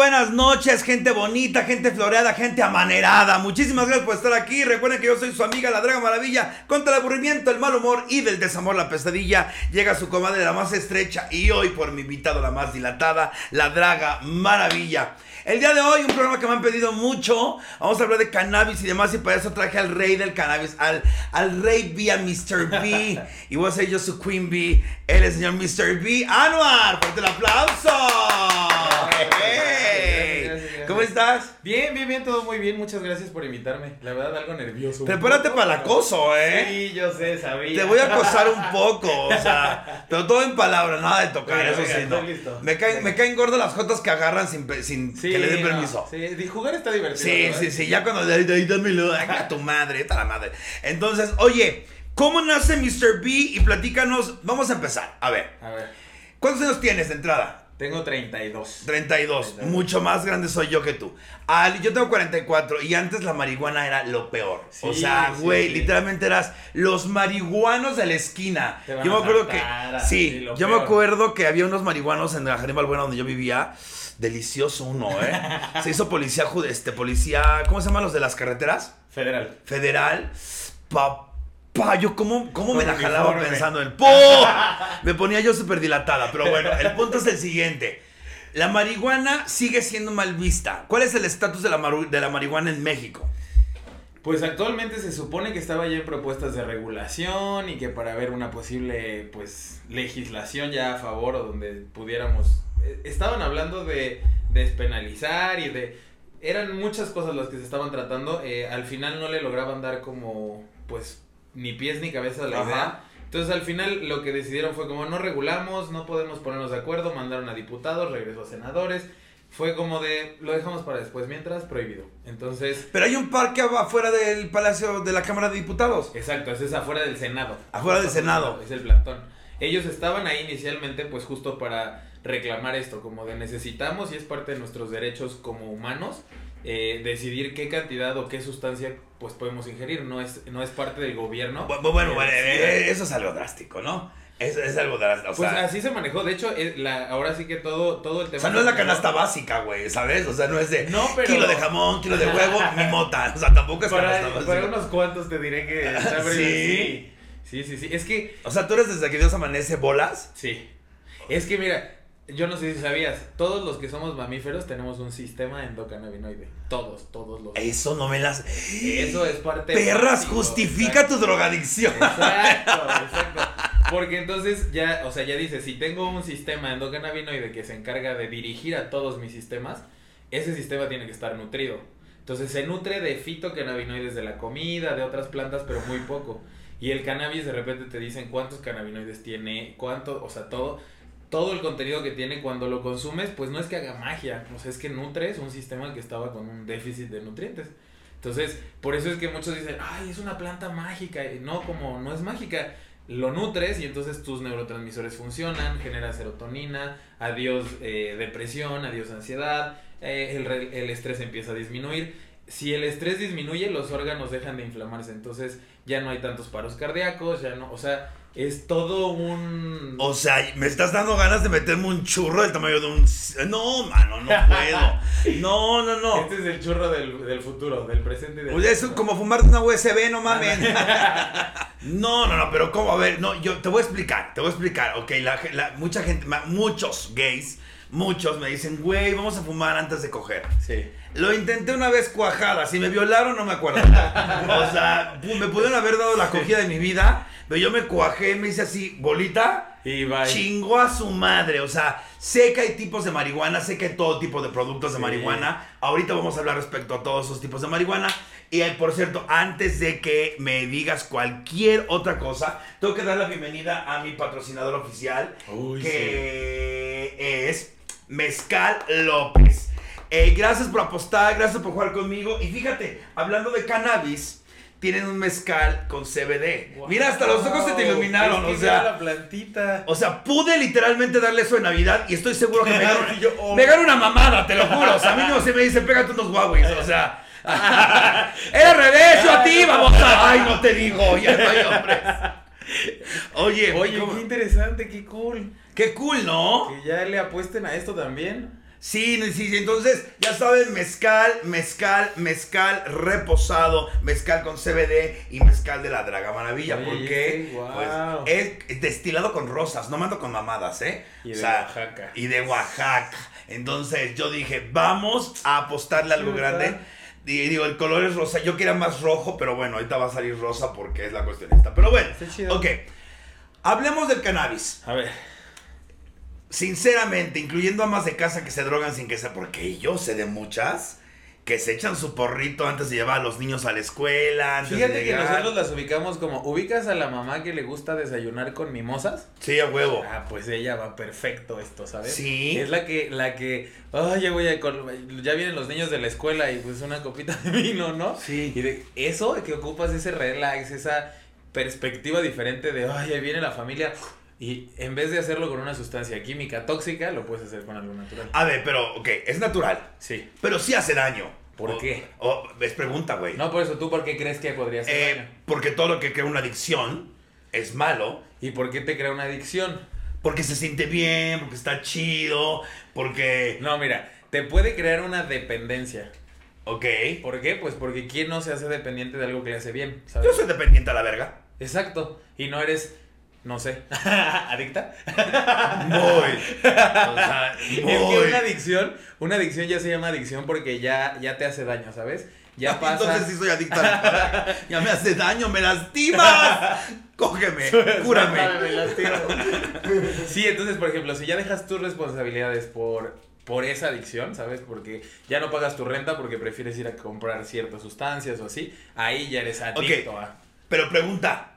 Buenas noches, gente bonita, gente floreada, gente amanerada. Muchísimas gracias por estar aquí. Recuerden que yo soy su amiga, la Draga Maravilla. Contra el aburrimiento, el mal humor y del desamor, la pesadilla. Llega su comadre la más estrecha y hoy por mi invitado la más dilatada, la Draga Maravilla. El día de hoy, un programa que me han pedido mucho. Vamos a hablar de cannabis y demás. Y para eso traje al rey del cannabis, al, al rey B, a Mr. B. y voy a ser yo su Queen B. Él es el señor Mr. B. Anuar, fuerte el aplauso. ¿Cómo estás? Bien, bien, bien, todo muy bien. Muchas gracias por invitarme. La verdad, algo nervioso. Prepárate para el acoso, ¿eh? Sí, yo sé, sabía. Te voy a acosar un poco, o sea, pero todo en palabras, nada de tocar, eso sí, no. listo. Me caen, me caen gordas las jotas que agarran sin, sin Sí, que le den no, permiso. Sí, di- jugar está divertido. Sí, ¿verdad? sí, sí, ya cuando ahí, dámelo, a tu madre, a la madre. Entonces, oye, ¿cómo nace Mr. B? Y platícanos, vamos a empezar. A ver, A ver, ¿cuántos años tienes de entrada? Tengo 32. 32, 32. mucho más grande soy yo que tú. Ali, yo tengo 44 y antes la marihuana era lo peor. o sea, güey, sí. literalmente eras los marihuanos de la esquina. Te van Yo me a acuerdo que sí, lo yo me acuerdo que había unos marihuanos en la Jardín Balbuena donde yo vivía. Delicioso uno, ¿eh? Se hizo policía, este, policía, ¿cómo se llaman los de las carreteras? Federal. Federal. Papá, yo cómo, cómo me la jalaba pensando en ¡Po! Me ponía yo súper dilatada. Pero bueno, el punto es el siguiente. La marihuana sigue siendo mal vista. ¿Cuál es el estatus de, la de la marihuana en México? Pues actualmente se supone que estaba ya en propuestas de regulación y que para ver una posible pues legislación ya a favor o donde pudiéramos eh, estaban hablando de despenalizar y de eran muchas cosas las que se estaban tratando eh, al final no le lograban dar como pues ni pies ni cabeza la Ajá. idea entonces al final lo que decidieron fue como no regulamos no podemos ponernos de acuerdo mandaron a diputados regresó a senadores fue como de lo dejamos para después mientras prohibido entonces Pero hay un parque afuera del Palacio de la Cámara de Diputados. Exacto, ese es afuera del Senado. Afuera del Senado. Es el plantón. Ellos estaban ahí inicialmente pues justo para reclamar esto, como de necesitamos y es parte de nuestros derechos como humanos, eh, decidir qué cantidad o qué sustancia pues podemos ingerir, no es, no es parte del gobierno. Bueno, bueno, Eh, bueno, eh, eso es algo drástico, ¿no? Es, es algo drástico. O Pues sea, así se manejó, de hecho, es la, ahora sí que todo, todo el tema... o sea, no es la canasta básica, güey, ¿sabes? O sea, no es de No, pero- kilo de jamón, kilo de huevo, mi mota. O sea, tampoco es Para, canasta para básica. unos cuantos te diré que... sí, sí, sí, sí, es que O sea, tú eres desde que Dios amanece bolas. Sí. Es que mira, yo no sé si sabías, todos los que somos mamíferos tenemos un sistema endocannabinoide. Todos, todos los. Eso no me las. Eso es parte Perras, básico, justifica tu drogadicción. Exacto, exacto. Porque entonces ya, o sea, ya dice, si tengo un sistema endocannabinoide que se encarga de dirigir a todos mis sistemas, ese sistema tiene que estar nutrido. Entonces se nutre de fitocannabinoides de la comida, de otras plantas, pero muy poco. Y el cannabis de repente te dicen cuántos cannabinoides tiene, cuánto, o sea, todo, todo el contenido que tiene cuando lo consumes, pues no es que haga magia, o sea, es que nutres un sistema que estaba con un déficit de nutrientes. Entonces, por eso es que muchos dicen, ay, es una planta mágica. No, como no es mágica. Lo nutres y entonces tus neurotransmisores funcionan, genera serotonina, adiós eh, depresión, adiós ansiedad, eh, el, el estrés empieza a disminuir. Si el estrés disminuye, los órganos dejan de inflamarse, entonces ya no hay tantos paros cardíacos, ya no, o sea, es todo un... O sea, me estás dando ganas de meterme un churro del tamaño de un. No, mano, no puedo. No, no, no. Este es el churro del, del futuro, del presente y del Oye, es futuro. como fumarte una USB, no mames. No, no, no, pero ¿cómo? A ver, no, yo te voy a explicar, te voy a explicar. Ok, la, la- mucha gente, muchos gays, muchos me dicen, güey, vamos a fumar antes de coger. Sí. Lo intenté una vez cuajada, si me violaron no me acuerdo. O sea, me pudieron haber dado la cogida de mi vida, pero yo me cuajé, me hice así, bolita, Y bye. chingó a su madre. O sea, sé que hay tipos de marihuana, sé que hay todo tipo de productos de Sí. marihuana. Ahorita vamos a hablar respecto a todos esos tipos de marihuana. Y por cierto, antes de que me digas cualquier otra cosa, tengo que dar la bienvenida a mi patrocinador oficial, Uy, que es Mezcal López. Eh, gracias por apostar, gracias por jugar conmigo. Y fíjate, hablando de cannabis, tienen un mezcal con CBD. Wow. Mira, hasta los ojos se te iluminaron, Es que o sea. mira la plantita. O sea, pude literalmente darle eso de Navidad y estoy seguro que me ganó, oh. me ganó una mamada, te lo juro. O sea, a mí no se me dice, pégate unos Huawei. O sea, era revés, yo a ti, vamos a... Ay, no te digo, ya no hay hombres. Oye, Oye, ¿cómo? qué interesante, qué cool. Qué cool, ¿no? Que ya le apuesten a esto también. Sí, sí, sí, entonces ya saben, mezcal, mezcal, mezcal reposado, mezcal con CBD y mezcal de la Draga Maravilla. Oye, porque guau. pues, es destilado con rosas, no mando con mamadas, ¿eh? Y O de sea, Oaxaca. Y de Oaxaca. Entonces yo dije, vamos a apostarle a algo grande. Y digo, el color es rosa. Yo quería más rojo, pero bueno, ahorita va a salir rosa porque es la cuestión esta. Pero bueno, ok. Hablemos del cannabis. A ver. Sinceramente, incluyendo amas de casa que se drogan sin que sea, porque yo sé de muchas que se echan su porrito antes de llevar a los niños a la escuela. Antes Fíjate de que nosotros las ubicamos como, ¿ubicas a la mamá que le gusta desayunar con mimosas? Sí, a huevo. Ah, pues ella va perfecto esto, ¿sabes? Sí. Es la que, la que, ay, ya voy a, ya vienen los niños de la escuela y pues una copita de vino, ¿no? Sí. Y de eso que ocupas ese relax, esa perspectiva diferente de, ay, ahí viene la familia. Y en vez de hacerlo con una sustancia química tóxica, lo puedes hacer con algo natural. A ver, pero, ok, es natural. Sí. Pero sí hace daño. ¿Por O- qué? o- es pregunta, güey. No, por eso, ¿tú por qué crees que podría ser Eh, daño? porque todo lo que crea una adicción es malo. ¿Y por qué te crea una adicción? Porque se siente bien, porque está chido, porque... No, mira, te puede crear una dependencia. Ok. ¿Por qué? Pues porque ¿quién no se hace dependiente de algo que le hace bien? ¿sabes? Yo soy dependiente a la verga. Exacto. Y no eres, no sé, adicta. Muy. O sea, Es que una adicción, una adicción ya se llama adicción porque ya, ya te hace daño, ¿sabes? Ya pasa. Entonces sí soy adicta. Ya me hace daño, me lastimas. Cógeme, cúrame. Me lastimo. sí, entonces, por ejemplo, si ya dejas tus responsabilidades por, por esa adicción, ¿sabes? Porque ya no pagas tu renta porque prefieres ir a comprar ciertas sustancias o así, ahí ya eres adicto a... Pero pregunta,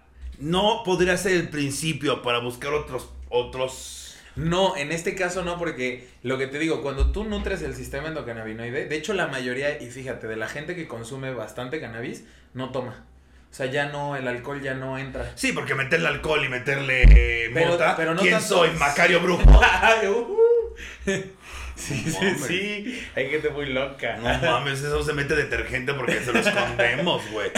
¿no podría ser el principio para buscar otros otros No, en este caso no, porque lo que te digo, cuando tú nutres el sistema endocannabinoide, de hecho la mayoría, y fíjate, de la gente que consume bastante cannabis, no toma. O sea, ya no, el alcohol ya no entra. Sí, porque meterle alcohol y meterle eh, Pero- mota. pero no ¿Quién tanto- soy? Macario Brujo. Ay, uh. Sí, No sí, sí. Hay gente muy loca. No mames, eso se mete detergente porque se lo escondemos, güey.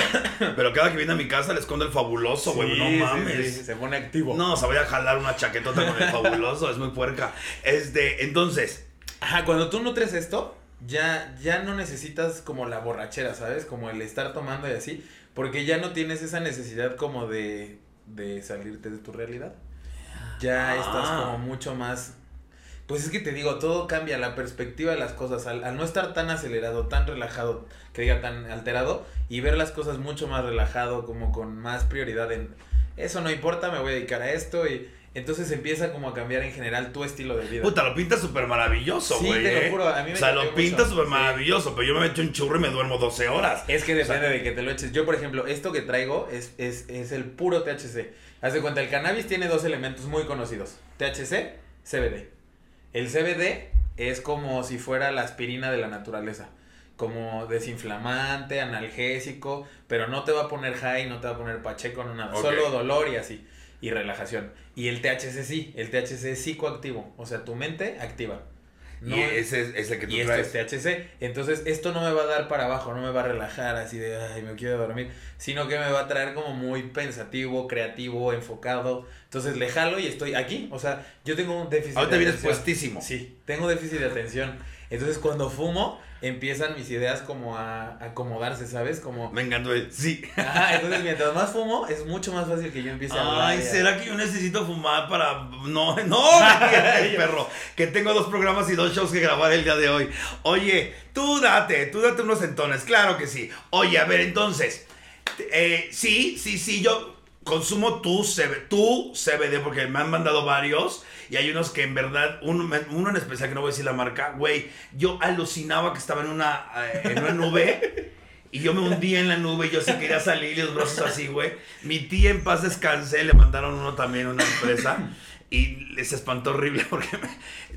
Pero cada que viene a mi casa le escondo el fabuloso, güey. Sí, no mames. sí, se pone activo. No, se voy a jalar una chaquetota con el fabuloso, es muy puerca. Este, entonces, Ajá, cuando tú nutres esto, ya, ya no necesitas como la borrachera, ¿sabes? Como el estar tomando y así, porque ya no tienes esa necesidad como de, de salirte de tu realidad. Ya Ah. estás como mucho más... Pues es que te digo, todo cambia, la perspectiva de las cosas, al, al no estar tan acelerado, tan relajado, que diga tan alterado, y ver las cosas mucho más relajado, como con más prioridad en, eso no importa, me voy a dedicar a esto, y entonces empieza como a cambiar en general tu estilo de vida. puta, lo pinta súper maravilloso, Sí, güey. te lo ¿eh? juro, a mí me O sea, lo pinta súper sí. maravilloso, pero yo me echo un churro y me duermo 12 horas. Es que depende de que te lo eches. Yo, por ejemplo, esto que traigo es, es, es el puro THC. Haz de cuenta, el cannabis tiene dos elementos muy conocidos. THC, CBD. El CBD es como si fuera la aspirina de la naturaleza. Como desinflamante, analgésico, pero no te va a poner high, no te va a poner pacheco, no nada. Solo dolor y así. Y relajación. Y el THC sí, el THC es psicoactivo. O sea, tu mente activa. Y ese es, es el que tú Y esto traes. es THC. Entonces, esto no me va a dar para abajo, no me va a relajar así de, ay, me quiero dormir, sino que me va a traer como muy pensativo, creativo, enfocado. Entonces, le jalo y estoy aquí. O sea, yo tengo un déficit Ahorita de vienes puestísimo. Sí, tengo déficit de atención. Entonces, cuando fumo, empiezan mis ideas como a acomodarse, ¿sabes? Como... Me encantó el sí. Ajá, entonces, mientras más fumo, es mucho más fácil que yo empiece a hablar. Ay, ¿será que yo necesito fumar para.? No, no, perro. Que tengo dos programas y dos shows que grabar el día de hoy. Oye, tú date, tú date unos entones, claro que sí. Oye, a ver, entonces. eh, sí, sí, sí, yo consumo tu, CB, tu CBD porque me han mandado varios. Y hay unos que en verdad, uno, en especial que no voy a decir la marca, güey, yo alucinaba que estaba en una, eh, en una nube. Y yo me hundía en la nube y yo sí quería salir y los brazos así, güey. Mi tía en paz descansé, le mandaron uno también a una empresa. Y les espantó horrible porque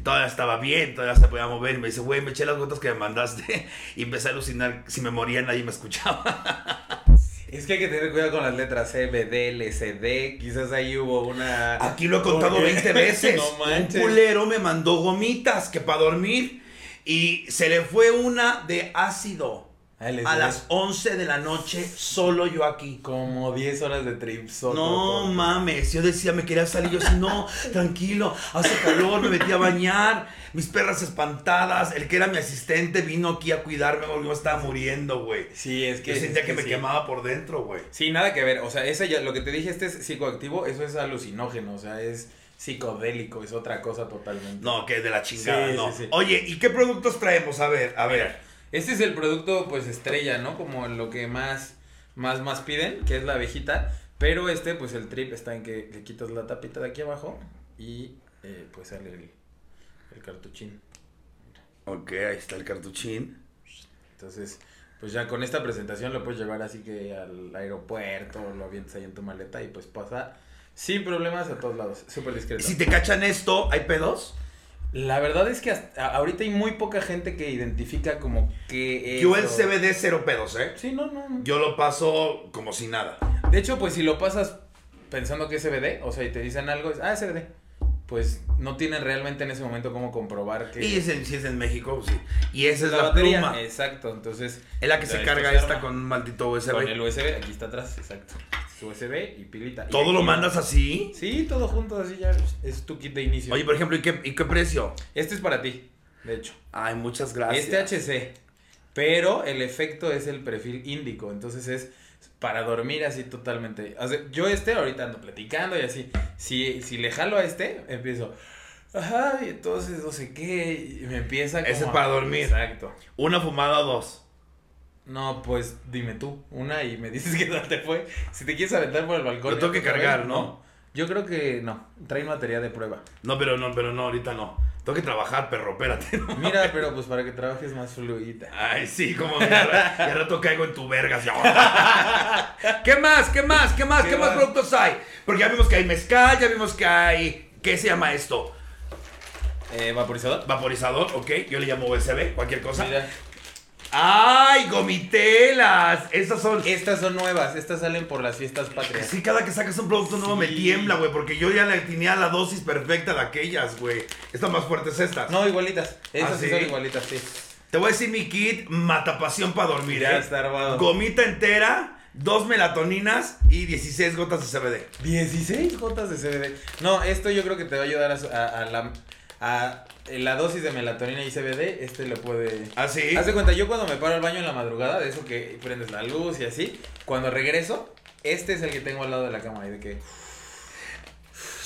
todavía estaba bien, todavía se podía mover. Y me dice, güey, me eché las gotas que me mandaste. Y empecé a alucinar. Si me moría, nadie me escuchaba. Es que hay que tener cuidado con las letras C, B, D, L, C, D. Quizás ahí hubo una... Aquí lo he contado Porque- 20 veces. No Un culero me mandó gomitas que para dormir. Y se le fue una de ácido. A las 11 de la noche, solo yo aquí. Como 10 horas de trip. No mames, yo decía, me quería salir, yo así, no, tranquilo, hace calor, me metí a bañar, mis perras espantadas, el que era mi asistente vino aquí a cuidarme porque yo estaba muriendo, güey. Sí, es que. Yo sentía es que me sí. quemaba por dentro, güey. Sí, nada que ver. O sea, ese ya, lo que te dije, este es psicoactivo, eso es alucinógeno. O sea, es psicodélico, es otra cosa totalmente. No, que de la chingada, Sí, no. sí. Oye, ¿y qué productos traemos? A ver, a ver. Este es el producto, pues, estrella, ¿no? Como lo que más, más, más piden, que es la abejita. Pero este, pues, el trip está en que le quitas la tapita de aquí abajo y, eh, pues, sale el, el cartuchín. Ok, ahí está el cartuchín. Entonces, pues ya con esta presentación lo puedes llevar así que al aeropuerto, lo avientas ahí en tu maleta y pues pasa sin problemas a todos lados. Súper discreto. Si te cachan esto, ¿hay pedos? La verdad es que hasta ahorita hay muy poca gente que identifica como que Yo el CBD cero pedos, ¿eh? Sí, no, no. no. Yo lo paso como si nada. De hecho, pues si lo pasas pensando que es CBD, o sea, y te dicen algo, es, ah, es CBD. Pues no tienen realmente en ese momento cómo comprobar que... Y es en- si es en México, sí. Y esa es la, batería. pluma. Exacto, entonces... Es la que se carga esta arma con un maldito USB. Con el USB, aquí está atrás, exacto. Su USB y pilita. ¿Todo lo mandas así? Sí, todo junto, así ya es tu kit de inicio. Oye, por ejemplo, ¿y qué, y qué precio? Este es para ti, de hecho. Ay, muchas gracias. Este HC. Pero el efecto es el perfil índico. Entonces es para dormir así totalmente. O sea, yo este ahorita ando platicando y así. Si, si le jalo a este, empiezo. Ajá, y entonces no sé qué. Y me empieza como Ese es a- para dormir. Exacto. Una fumada o dos. No, pues dime tú, una y me dices que no te fue. Si te quieres aventar por el balcón. Lo tengo que vez, cargar, ¿no? Yo creo que no. Trae materia de prueba. No, pero no, pero no, ahorita no. Tengo que trabajar, perro, espérate. ¿no? Mira, pero pues para que trabajes más fluida. Ay, sí, como ya rato caigo en tu verga. así. ¿Qué más? ¿Qué más? ¿Qué más? ¿Qué, ¿Qué más más? productos hay? Porque ya vimos que hay mezcal, ya vimos que hay. ¿Qué se llama esto? Eh, vaporizador. Vaporizador, ok. Yo le llamo USB, cualquier cosa. Mira. ¡Ay, gomitelas! Estas son. Estas son nuevas, estas salen por las fiestas patrias. Sí, cada que sacas un producto nuevo me tiembla, güey, porque yo ya le tenía la dosis perfecta de aquellas, güey. Esta más fuerte es esta. No, igualitas. Estas ¿Ah, sí sí? son igualitas, sí. Te voy a decir mi kit matapasión para dormir, Ya ¿eh? está armado. Gomita entera, dos melatoninas y 16 gotas de CBD. 16 gotas de CBD. No, esto yo creo que te va a ayudar a, a- a la, a la dosis de melatonina y CBD. Este lo puede. ¿Ah, sí? Haz de cuenta, yo cuando me paro al baño en la madrugada, de eso que prendes la luz y así, cuando regreso, este es el que tengo al lado de la cama. Y de que.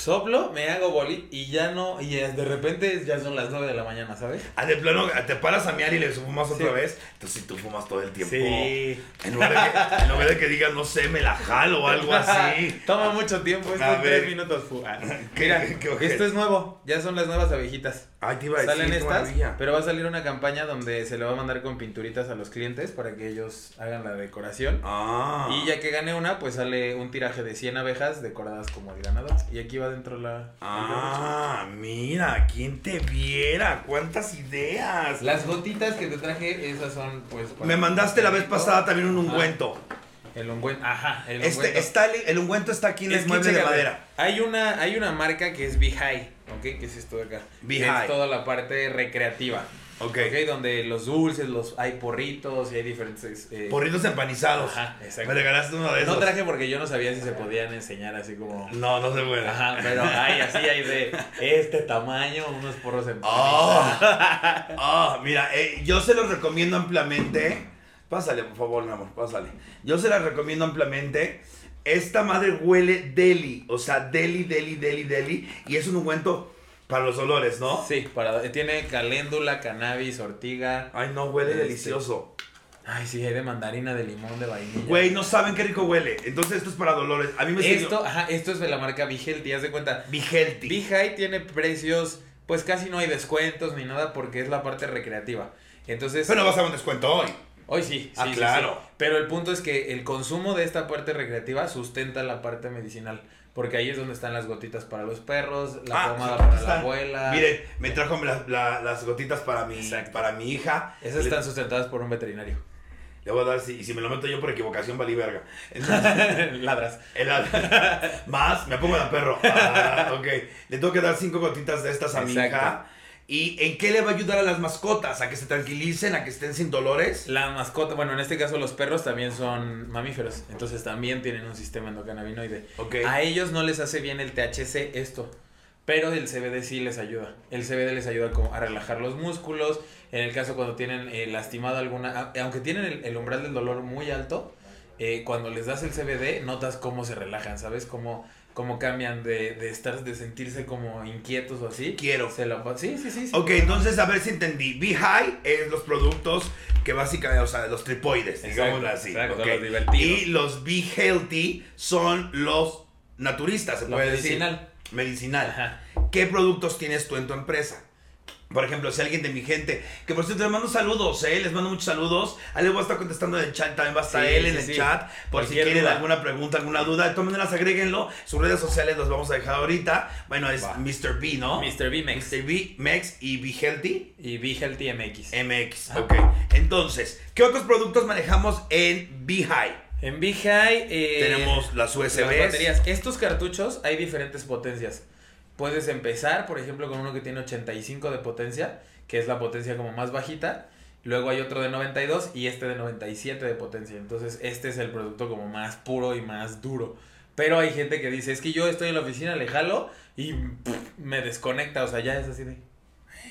Soplo, me hago boli y ya no. Y de repente ya son las 9 de la mañana, ¿sabes? Ah, de plano, te paras a miar y le fumas otra vez. Entonces, si tú fumas todo el tiempo. Sí. En lugar, de que, en lugar de que digas, no sé, me la jalo o algo así. Toma mucho tiempo, esto ver. tres minutos. fu- ah. ¿Qué- Mira, qué esto es nuevo, ya son las nuevas abejitas. Ay, te iba a Salen estas, maravilla. pero va a salir una campaña donde se le va a mandar con pinturitas a los clientes para que ellos hagan la decoración. Ah. Y ya que gane una, pues sale un tiraje de 100 abejas decoradas como el ganador. Y aquí va dentro la... Ah, mira, ¿quién te viera? ¿Cuántas ideas? Las gotitas que te traje, esas son pues... para- Me mandaste la vez pasada también un ungüento. El ungüento, ajá, el Este, ungüento. está, el, el ungüento está aquí en Es el mueble de madera. Hay una, hay una marca que es High, ¿ok? Que es esto de acá. High. Es toda la parte recreativa. Ok. Ok, donde los dulces, los hay porritos y hay diferentes... eh, Porritos empanizados. Ajá, exacto. Me regalaste uno de esos. No traje porque yo no sabía si se podían enseñar así como... No, no se puede. Ajá, pero hay así, hay de este tamaño, unos porros Ah, ah, mira, eh, yo se los recomiendo ampliamente. Pásale, por favor, mi amor, pásale. Yo se las recomiendo ampliamente. Esta madre huele deli, o sea, deli, deli, deli, deli. Y es un ungüento para los olores, ¿no? Sí, para, tiene caléndula, cannabis, ortiga. Ay, no, huele Este. delicioso. Ay, sí, hay de mandarina, de limón, de vainilla. Güey, no saben qué rico huele. Entonces esto es para dolores. A mí me Esto, ajá, esto es de la marca Vigelti, haz de cuenta. Vigelti. High tiene precios, pues casi no hay descuentos ni nada porque es la parte recreativa. Entonces, Pero vas a un descuento hoy. hoy sí, sí, Ah, sí, claro. sí. Pero el punto es que el consumo de esta parte recreativa sustenta la parte medicinal. Porque ahí es donde están las gotitas para los perros, la Ah, pomada para la abuela. Miren, me trajo la- la- las gotitas para mi, Exacto. para mi hija. Esas Le- están sustentadas por un veterinario. Le voy a dar, si, y si me lo meto yo por equivocación, valí verga. Entonces, Ladras. el- más, me pongo de perro. Ah, ok. Le tengo que dar cinco gotitas de estas a mi hija. ¿Y en qué le va a ayudar a las mascotas? ¿A que se tranquilicen? ¿A que estén sin dolores? La mascota, bueno, en este caso los perros también son mamíferos, entonces también tienen un sistema endocannabinoide. A ellos no les hace bien el THC esto, pero el CBD sí les ayuda. El CBD les ayuda como a relajar los músculos, en el caso cuando tienen eh, lastimado alguna, aunque tienen el, el umbral del dolor muy alto, eh, cuando les das el CBD notas cómo se relajan, ¿sabes? Cómo, cómo cambian de, de estar, de sentirse como inquietos o así. Quiero. Se la, sí, sí, sí. sí. Ok, entonces a ver si entendí. Be High es los productos que básicamente, o sea, los tripoides, digámoslo así. exacto, ok. los divertidos. Y los Be Healthy son los naturistas, se puede medicinal. decir. Medicinal. Ajá. ¿Qué productos tienes tú en tu empresa? Por ejemplo, si alguien de mi gente, que por cierto les mando saludos, ¿eh? les mando muchos saludos. Ahí les voy a estar contestando en el chat, también va a estar Sí, él en sí, el sí. chat. Por si quieren duda. alguna pregunta, alguna duda, de todas maneras agréguenlo. Sus redes sociales las vamos a dejar ahorita. Bueno, es. Mr. B, ¿no? Mr. B Mex. Mr. B, Mex y Be Healthy. Y Be Healthy MX. MX, ok. Entonces, ¿qué otros productos manejamos en Be High? En Big High eh, Tenemos las las USBs. baterías. Estos cartuchos hay diferentes potencias. Puedes empezar, por ejemplo, con uno que tiene 85 de potencia, que es la potencia como más bajita. Luego hay otro de 92 y este de 97 de potencia. Entonces, este es el producto como más puro y más duro. Pero hay gente que dice, es que yo estoy en la oficina, le jalo y me desconecta. O sea, ya es así de...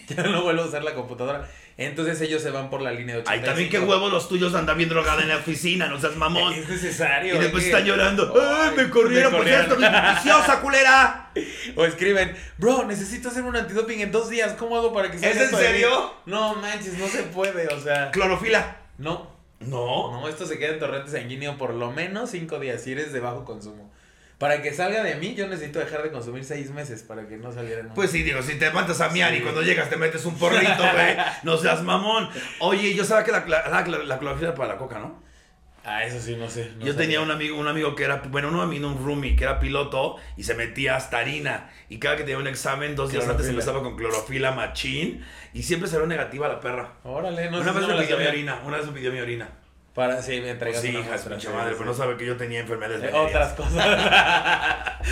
Ya no vuelvo a usar la computadora. Entonces ellos se van por la línea de 85. Ay, también qué huevos los tuyos andan bien drogada en la oficina, no seas mamón. Es necesario. Y después es están llorando. ¡Ay, me corrieron me por corrieron. mi viciosa culera! O escriben, bro, necesito hacer un antidoping en dos días. ¿Cómo hago para que ¿Es salga en esto de mí?" serio? No manches, no se puede. O sea, Clorofila. no. No. No, esto se queda en torrente sanguíneo por lo menos cinco días si eres de bajo consumo. Para que salga de mí, yo necesito dejar de consumir seis meses para que no saliera Pues sí, digo, si te levantas a miar y cuando llegas te metes un porrito, güey, no seas mamón. Oye, yo sabía que la, la, la- la clorofila para la coca, ¿no? Ah, eso sí, no sé. no yo tenía un amigo, un amigo que era, bueno, no a mí, no un roomie, que era piloto y se metía hasta harina. Y cada que tenía un examen, dos días antes empezaba con clorofila machín y siempre salió negativa la perra. Órale, no una vez me pidió mi orina, una vez me pidió mi orina. Para, sí, me Pues entregas sí, una hija, muestra, sí, madre, sí, pero no sí. sabe que yo tenía enfermedades Eh. Otras cosas.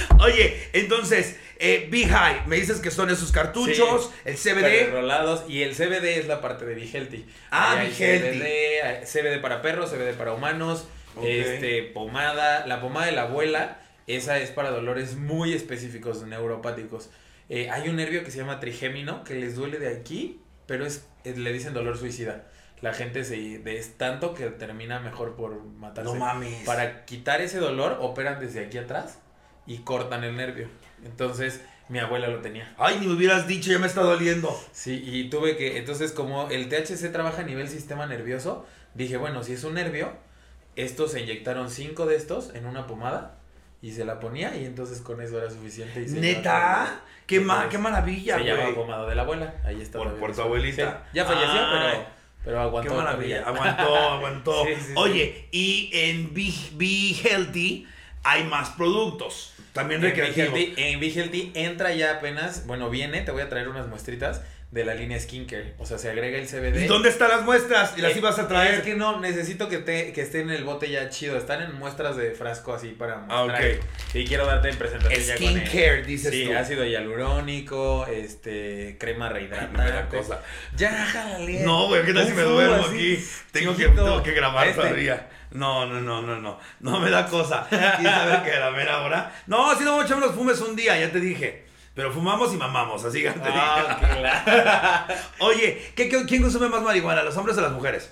Oye, entonces, eh, High, me dices que son esos cartuchos, el CBD. Rolados y el CBD es la parte de Be Healthy. Ah, Be Healthy. CBD, CBD para perros, CBD para humanos, este pomada, la pomada de la abuela, esa es para dolores muy específicos neuropáticos. Eh, hay un nervio que se llama trigémino que les duele de aquí, pero es, es- le dicen dolor suicida. La gente se es tanto que termina mejor por matarse. No mames. Para quitar ese dolor, operan desde aquí atrás y cortan el nervio. Entonces, mi abuela lo tenía. Ay, ni me hubieras dicho, ya me está doliendo. Sí, y tuve que, entonces como el THC trabaja a nivel sistema nervioso, dije, bueno, si es un nervio, estos se inyectaron cinco de estos en una pomada y se la ponía y entonces con eso era suficiente. Y se Neta, qué, ma qué maravilla, Se llama pomada de la abuela, ahí está. Por- por tu abuelita. Sí, ya falleció, pero, pero aguantó. Qué maravilla, aguantó, aguantó. Sí, sí, sí. Oye, y en Be, Be Healthy hay más productos, también Healthy- En Be Healthy entra ya apenas, bueno, viene, te voy a traer unas muestritas de la línea skincare, o sea, se agrega el CBD. ¿Y dónde están las muestras? Y las Eh, ibas a traer. Es que no, necesito que, te, que estén en el bote ya chido. Están en muestras de frasco así para Ah, mostrar. ok. Y quiero darte en presentación ya con el- Skincare, dices Sí, tú. ácido hialurónico, este, crema rehidratante. cosa. Ya, jálale. No, güey, ¿qué tal si me duermo así, aquí? Tengo que, tengo que grabar Este. todavía. No, no, no, no, no. No me da cosa. ¿Quién sabe que la mera hora? No, si no vamos a echar unos fumes un día, ya te dije. Pero fumamos y mamamos, así que te Ah, dije. claro. Oye, ¿qué, qué- quién consume más marihuana, los hombres o las mujeres?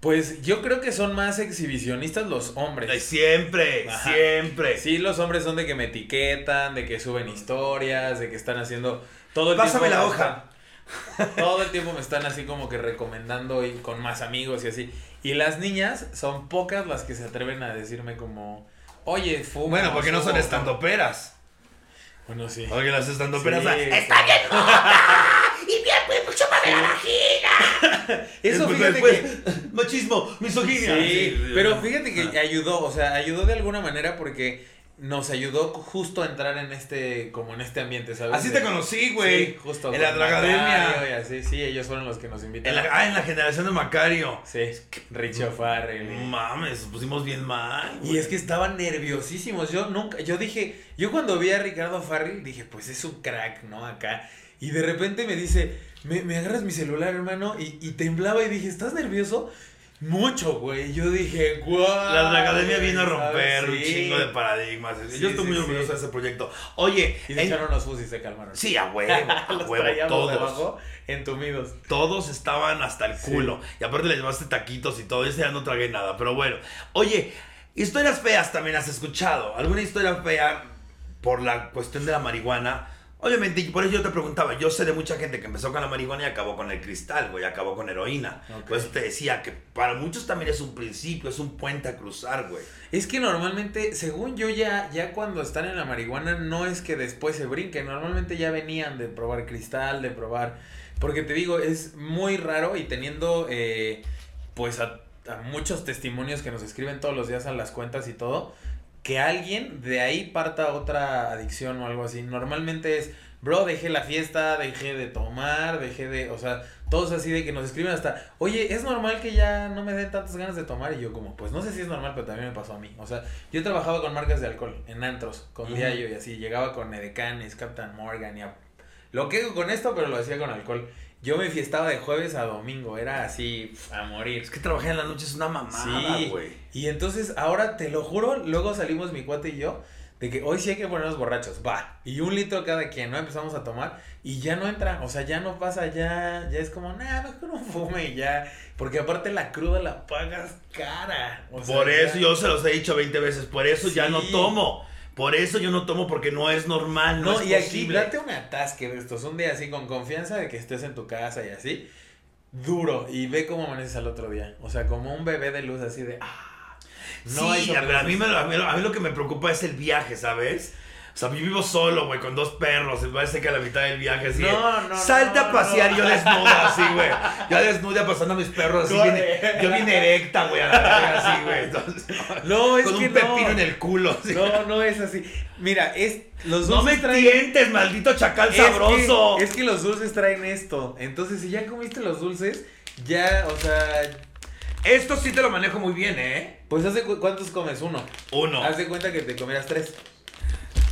Pues yo creo que son más exhibicionistas los hombres. siempre, Ajá. siempre. Sí, los hombres son de que me etiquetan, de que suben historias, de que están haciendo todo el Pásame tiempo. la me hoja. están- todo el tiempo me están así como que recomendando y con más amigos y así. Y las niñas son pocas las que se atreven a decirme como, oye, fuma. Bueno, porque no son fumo". estandoperas. Bueno, sí. Porque las estandoperas. Sí, ¡Está bien! Y bien, pues mucho más de la vagina. Eso Después- fíjate después, que... Machismo, misoginia. Sí, pero fíjate que ayudó, o sea, ayudó de alguna manera porque nos ayudó justo a entrar en este, como en este ambiente, ¿sabes? Así te conocí, güey. Sí, justo. En la Dragademia. Así, sí, ellos fueron los que nos En invitaron. la, ah, en la generación de Macario. Sí, Richie O'Farrell. No mames, pusimos bien mal. Y es que estaban nerviosísimos. Yo nunca, yo dije, yo cuando vi a Ricardo Farrell dije, pues es un crack, ¿no? Acá. Y de repente me dice, me, me agarras mi celular, hermano, y, y temblaba y dije, ¿estás nervioso? Mucho, güey. Yo dije, guau. La academia vino a romper un chingo de paradigmas. Sí, Yo estoy sí, muy orgulloso de ese proyecto. Oye, Y en- dejaron los y se calmaron. sí, a huevo, a los huevo, todos. debajo, entumidos. Todos estaban hasta el culo. Y aparte le llevaste taquitos y todo. Ese ya no tragué nada. Pero bueno. Oye, historias feas también has escuchado. ¿Alguna historia fea por la cuestión de la marihuana? Obviamente, y por eso yo te preguntaba, yo sé de mucha gente que empezó con la marihuana y acabó con el cristal, güey, acabó con heroína. Ok. Por eso te decía que para muchos también es un principio, es un puente a cruzar, güey. Es que normalmente, según yo ya, ya cuando están en la marihuana, no es que después se brinquen. Normalmente ya venían de probar cristal, de probar. Porque te digo, es muy raro y teniendo eh, pues a, a muchos testimonios que nos escriben todos los días a las cuentas y todo, que alguien de ahí parta otra adicción o algo así. Normalmente es, bro, dejé la fiesta, dejé de tomar, dejé de, o sea, todos así de que nos escriben hasta, oye, es normal que ya no me den tantas ganas de tomar. Y yo como, pues no sé si es normal, pero también me pasó a mí. O sea, yo trabajaba con marcas de alcohol, en antros, con. Diallo y así. Llegaba con Edecanes, Captain Morgan y a... Lo que hago con esto, pero lo hacía con alcohol. Yo me fiestaba de jueves a domingo, era así a morir. Es que trabajar en la noche es una mamada, Sí. güey. Y entonces ahora te lo juro, luego salimos mi cuate y yo de que hoy sí hay que ponernos borrachos, va. Y un litro cada quien, ¿no? Empezamos a tomar y ya no entra, o sea, ya no pasa, ya, ya es como, nada, mejor no fume y ya. Porque aparte la cruda la pagas cara. o sea, por ya- eso yo se los he dicho 20 veces, por eso ya no tomo. Por eso yo no tomo porque no es normal, no, No, es y aquí date un atasque de estos, un día así con confianza de que estés en tu casa y así, duro, y ve cómo amaneces al otro día. O sea, como un bebé de luz así de, ah, no hay sí, a, ver, a mí me, a, mí, a mí lo que me preocupa es el viaje, ¿sabes? O sea, vivo solo, güey, con dos perros. Me parece que a la mitad del viaje así. No, no, Salte no, a pasear no. yo desnuda, así, güey. Yo desnuda pasando a mis perros así. Yo vine erecta, güey, a la verga, así, güey. Entonces, No, es con que un pepino no. en el culo. así. No, no es así. Mira, es los No me dulces traen tientes, maldito chacal es sabroso. Que, es que los dulces traen esto. Entonces, si ya comiste los dulces, ya, o sea, Esto sí te lo manejo muy bien, ¿eh? pues hace cu- cuántos comes uno. Uno. Haz de cuenta que te comieras tres.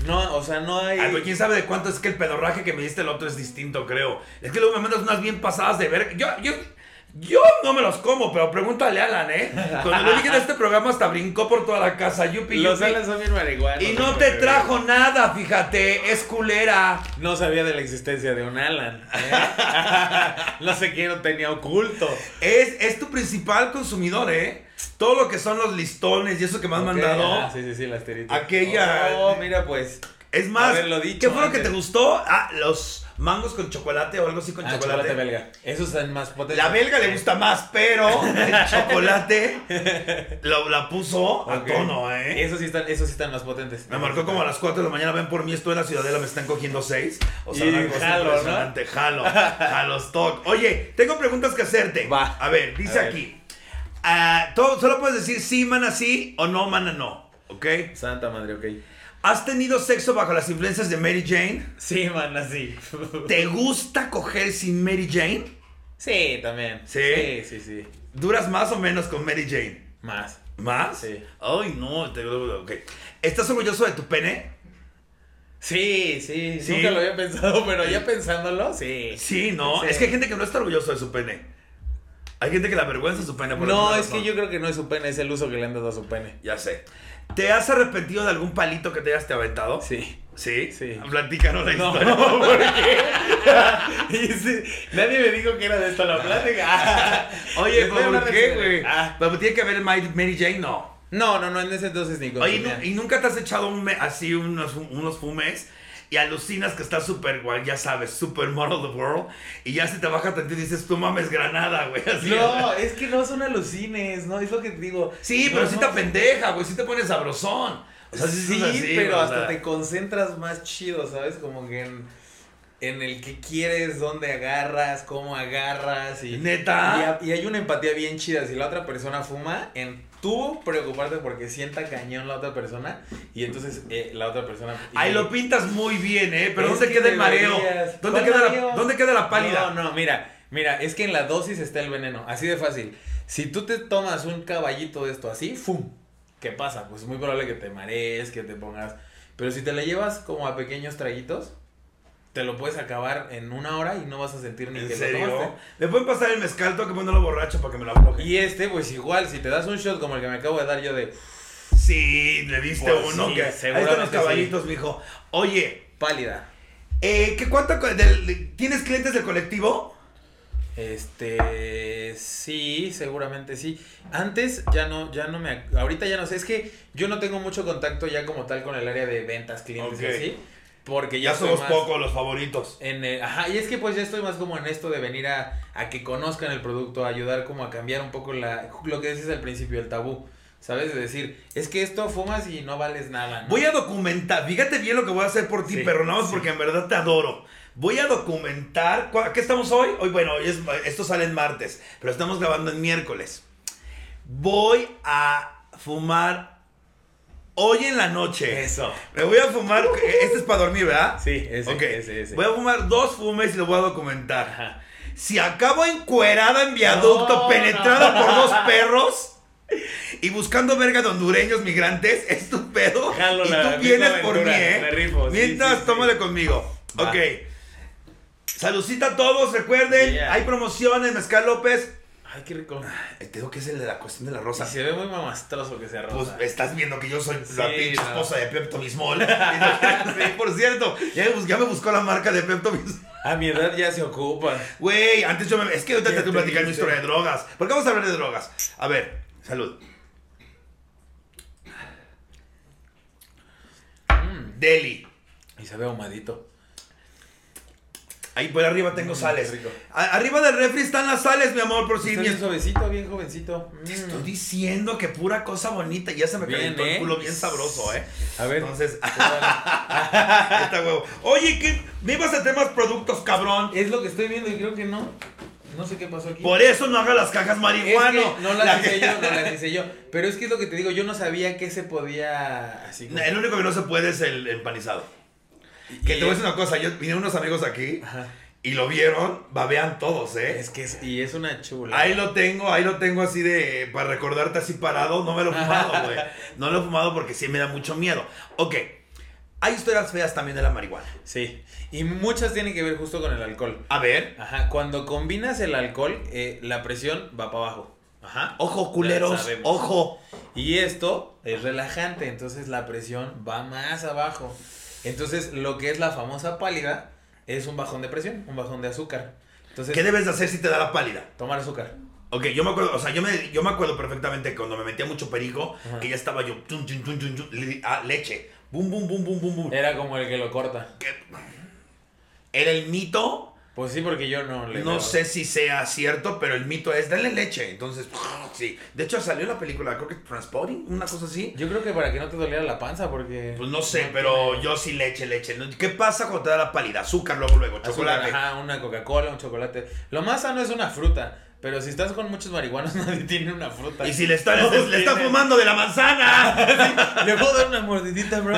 No, o sea, no hay Ay, güey, quién sabe de cuánto es que el pedorraje que me diste el otro es distinto, creo. Es que luego me mandas unas bien pasadas de ver. Yo, yo, yo no me los como, pero pregúntale a Alan, ¿eh? Cuando le dije en este programa hasta brincó por toda la casa, yupi, los yupi. alas son bien marihuanos. Y no te trajo nada, fíjate, es culera. No sabía de la existencia de un Alan. ¿eh? no sé quién lo tenía oculto. Es, es tu principal consumidor, ¿eh? Todo lo que son los listones y eso que me has Ok, mandado. ah, sí, sí, sí, las tiritas. Aquella- Oh, mira, pues. Es más, dicho ¿qué fue lo que te gustó? Ah, los mangos con chocolate o algo así con Ah, chocolate. chocolate belga. Esos son más potentes. La belga le gusta más, pero el chocolate lo, la puso a Ok. tono, ¿eh? Esos sí están, esos sí están más potentes. Me marcó como a las 4 de la mañana, ven por mí, estoy en la ciudadela, me están cogiendo 6. O sea, Y una cosa jalo, ¿no? impresionante, jalo, jalo, stock. Oye, tengo preguntas que hacerte. Va. A ver, dice A ver. aquí. Ah, todo- solo puedes decir sí, mana, sí, o no, mana, no. ¿Ok? Santa madre, ok. ¿Has tenido sexo bajo las influencias de Mary Jane? Sí, man, así. ¿Te gusta coger sin Mary Jane? Sí, también. ¿Sí? Sí, sí, sí. ¿Duras más o menos con Mary Jane? Más. ¿Más? Sí. Ay, no, te ok. ¿Estás orgulloso de tu pene? Sí, sí, Sí. Nunca lo había pensado, pero ya pensándolo, sí. Sí, ¿no? Sí. Es que hay gente que no está orgulloso de su pene. Hay gente que la avergüenza su pene. por No, es que yo creo que no es su pene, es el uso que le han dado a su pene. Ya sé. ¿Te has arrepentido de algún palito que te hayas te aventado? Sí. ¿Sí? Sí. Platícanos la No, historia. ¿por qué? Nadie me dijo que era de esto la plática. Oye, ¿por qué, güey? Ah. Pero tiene que ver Mary Mary Jane, no. No, no, no, en ese entonces ni Oye, consumía. ¿nu- ¿y nunca te has echado un así unos, unos fumes y alucinas que está súper guay, ya sabes, súper model the world y ya se te baja tantito y dices, tú mames granada, güey, así. No, es que no son alucines, ¿no? Es lo que te digo. Sí, pero No, sí no. te apendeja, güey, sí te pones sabrosón. O sea, sí, sí, así, pero o hasta sea. te concentras más chido, ¿sabes? Como que en, en el que quieres, dónde agarras, cómo agarras y... ¿Neta? Y, y hay una empatía bien chida. Si la otra persona fuma, en tú preocuparte porque sienta cañón la otra persona y entonces eh, la otra persona... Ahí lo pintas muy bien, ¿eh? Pero ¿dónde que queda el mareo? ¿Dónde ¿Cuál queda, la? ¿Dónde queda la pálida? No, no, mira, mira, es que en la dosis está el veneno, así de fácil. Si tú te tomas un caballito de esto así, ¡fum! ¿Qué pasa? Pues es muy probable que te marees, que te pongas... Pero si te la llevas como a pequeños traguitos, te lo puedes acabar en una hora y no vas a sentir ni ¿En que lo serio? tomaste. ¿Le pueden pasar el mezcal? Tengo que ponerlo borracho para que me lo afloje. Y este, pues igual, si te das un shot como el que me acabo de dar yo de Sí, le diste Pues uno sí, que... Ahí están los caballitos, mijo. Oye, pálida. eh, ¿qué cuánto... ¿Tienes clientes del colectivo? Este, sí, seguramente sí. Antes ya no, ya no me, ahorita ya no sé, es que yo no tengo mucho contacto ya como tal con el área de ventas, clientes y así, porque ya, Ya somos pocos los favoritos. En el- ajá, y es que pues ya estoy más como en esto de venir a, a que conozcan el producto, a ayudar como a cambiar un poco la, lo que decías al principio, el tabú, ¿sabes? De decir, es que esto fumas y no vales nada, ¿no? Voy a documentar, fíjate bien lo que voy a hacer por ti, Sí, pero más sí. porque en verdad te adoro. Voy a documentar, ¿cu- ¿a qué estamos hoy? Hoy, bueno, hoy es- esto sale en martes, pero estamos grabando en miércoles. Voy a fumar hoy en la noche. Eso. Me voy a fumar, este es para dormir, ¿verdad? Sí, ese, Ok, ese, ese. voy a fumar dos fumes y lo voy a documentar. Ajá. Si acabo encuerada en viaducto, No, penetrada no. por dos perros y buscando verga de hondureños migrantes, es tu pedo. Jalo y la tú vienes por mí, ¿eh? me rifo, Mientras, sí, sí. tómale conmigo. Va. Ok. Saludcita a todos, recuerden, Yeah. hay promociones, Mezcal López. Ay, qué rico. Te digo que es el de la cuestión de la Y rosa. se ve muy mamastroso que sea Pues rosa. estás viendo que yo soy la pinche no. esposa de Pepto Bismol. sí, por cierto, ya me, bus- ya me buscó la marca de Pepto Bismol. A mi edad ya se ocupa. Güey, antes yo me. Es que ahorita te que platicar mi historia de drogas. ¿Por qué vamos a hablar de drogas? A ver, salud. Mm, Deli. y se ve ahumadito. Ahí por arriba tengo Mm, sales. rico. Arriba del refri están las sales, mi amor, por si. Mi- bien suavecito, bien jovencito. Te Mm. estoy diciendo que pura cosa bonita. Ya se me Bien, calentó el ¿eh? culo bien sabroso, ¿eh? A ver. Entonces, está huevo. Oye, ¿qué? Me ibas a tener más productos, cabrón. es lo que estoy viendo y creo que no. No sé qué pasó aquí. Por eso no haga las cajas Es marihuano. que no las La- hice yo, no las hice yo. Pero es que es lo que te digo, yo no sabía que se podía así como- El único que no se puede es el empanizado. Que te voy a decir una cosa, yo vinieron unos amigos aquí Ajá. y lo vieron, babean todos, ¿eh? Es que es, y es una chula. Ahí lo tengo, ahí lo tengo así de, para recordarte así parado, no me lo he fumado, güey. No lo he fumado porque sí me da mucho miedo. Ok, hay historias feas también de la marihuana. Sí. Y muchas tienen que ver justo con el alcohol. A ver, Ajá. Cuando combinas el alcohol, eh, la presión va para abajo. Ajá. ojo culeros, ojo. Y esto es relajante, entonces la presión va más abajo. Entonces, lo que es la famosa pálida es un bajón de presión, un bajón de azúcar. Entonces, ¿Qué debes de hacer si te da la pálida? tomar azúcar. Ok, yo me acuerdo, o sea, yo me, yo me acuerdo perfectamente cuando me metía mucho perico, Ajá. que ya estaba yo, tun, tun, le- ah, leche, bum, bum, bum, bum, bum, bum. Era como el que lo corta. Era el mito, Pues sí, porque yo no le no veo. sé si sea cierto, pero el mito es dale leche. Entonces, sí. De hecho, salió la película, creo que Transporting, una cosa así. Yo creo que para que no te doliera la panza, porque. Pues no sé, pero yo sí leche, leche. ¿Qué pasa cuando te da la pálida? Azúcar luego, luego, Azúcar, chocolate. Ajá, una Coca-Cola, un chocolate. Lo más sano es una fruta. Pero si estás con muchos marihuanos, nadie tiene una fruta. Y si le está, le, le está fumando de la manzana. ¿Le puedo dar una mordidita, bro?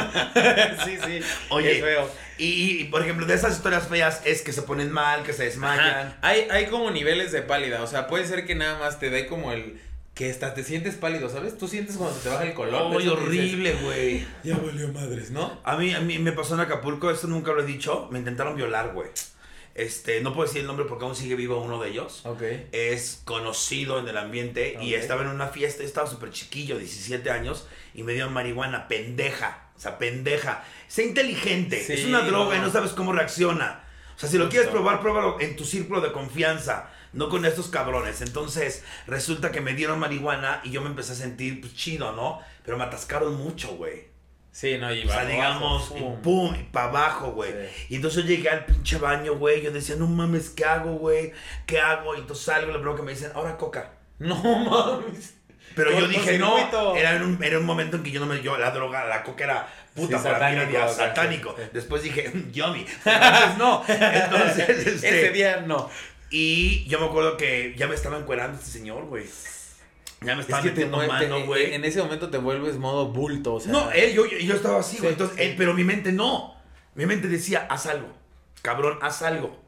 sí, sí. Oye, Es feo. Y, por ejemplo, de esas historias feas es que se ponen mal, que se desmayan. Ajá. Hay, hay como niveles de pálida. O sea, puede ser que nada más te dé como el. Que hasta te sientes pálido, ¿sabes? Tú sientes cuando se te baja el color. que dices, horrible, güey. Ya valió madres, ¿no? A mí, a mí me pasó en Acapulco, esto nunca lo he dicho. Me intentaron violar, güey. Este, no puedo decir el nombre porque aún sigue vivo uno de ellos. Ok. Es conocido en el ambiente y estaba en una fiesta, estaba súper chiquillo, 17 años, y me dio marihuana, pendeja. O sea, pendeja. Sé inteligente. Sí, es una droga y no. sabes cómo reacciona. O sea, si lo quieres probar, pruébalo en tu círculo de confianza. No con estos cabrones. Entonces, resulta que me dieron marihuana y yo me empecé a sentir pues, chido, ¿no? Pero me atascaron mucho, güey. Sí, no, y O sea, digamos, abajo, y pum. pum, y para abajo, güey. Sí. Y entonces yo llegué al pinche baño, güey. Yo decía, no mames, ¿qué hago, güey? ¿Qué hago? Y entonces salgo y lo primero que me dicen, ahora coca. No mames. Pero yo dije, no, era en un, era un momento en que yo no me. Yo, la droga, la coca era puta Sí, para mí, era satánico, ya satánico. sí, sí. Después dije, yummy. Entonces, no. Entonces, este. Ese día no. Y yo me acuerdo que ya me estaba encuerando este señor, güey. Ya me Es estaba que te metiendo mueve- mano, te- güey. en ese momento te vuelves modo bulto, o sea. No, él, yo, yo estaba así, güey. Entonces, él, pero mi mente no. Mi mente decía, haz algo. Cabrón, haz algo.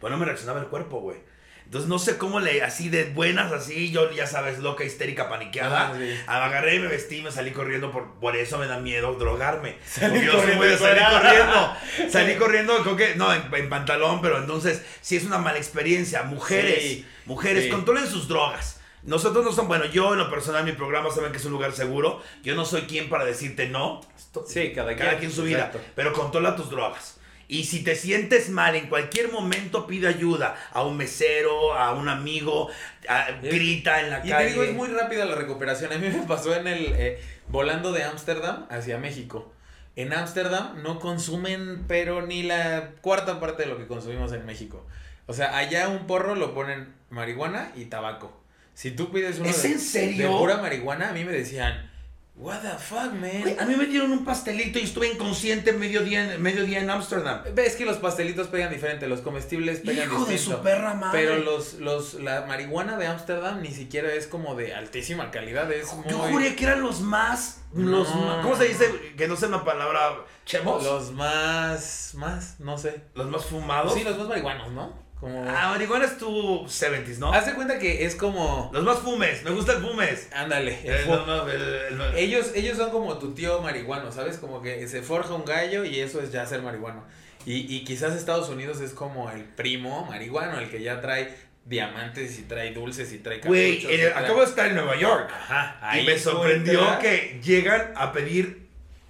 Pues no me reaccionaba el cuerpo, güey. Entonces no sé cómo le, así de buenas, así, yo ya sabes, loca, histérica, paniqueada. Ah, sí. Agarré, me vestí, me salí corriendo, por, por eso me da miedo drogarme. Salí soy corriendo, muy de salir fuera. corriendo. Salí corriendo, creo que, no, en, en pantalón, pero entonces sí es una mala experiencia. Mujeres, Sí, mujeres, sí. controlen sus drogas. Nosotros no son, bueno, yo en lo personal, mi programa saben que es un lugar seguro. Yo no soy quien para decirte no. Sí, cada quien. cada quien su vida, Exacto. pero controla tus drogas. Y si te sientes mal, en cualquier momento pide ayuda a un mesero, a un amigo, a- grita en la Y calle. te digo, es muy rápida la recuperación. A mí me pasó en el eh, volando de Ámsterdam hacia México. En Ámsterdam no consumen, pero ni la cuarta parte de lo que consumimos en México. O sea, allá un porro lo ponen marihuana y tabaco. Si tú pides uno ¿Es de, en serio? de pura marihuana, a mí me decían, what the fuck, man. Güey, a mí me dieron un pastelito y estuve inconsciente medio día en, medio día en Ámsterdam. Ves que los pastelitos pegan diferente, los comestibles pegan Hijo de su perra madre. Pero los, los, la marihuana de Ámsterdam ni siquiera es como de altísima calidad, es muy... Yo juré que eran los más, los No. más- ¿cómo se dice? Que no sea una palabra, chemos. Los, Los más, más, no sé. más fumados. Sí, los más marihuanos, ¿no? Como... Ah, marihuana es tu 70s, ¿no? Haz de cuenta que es como... Los más fumes, me gusta el fumes. Ándale. el El- fu- no, no, el- el- Ellos, ellos son como tu tío marihuano, ¿sabes? Como que se forja un gallo y eso es ya ser marihuano. Y, y quizás Estados Unidos es como el primo marihuano, el que ya trae diamantes y trae dulces y trae Güey, y acabo de estar en Nueva York. Ajá, Y ahí me sorprendió que llegan a pedir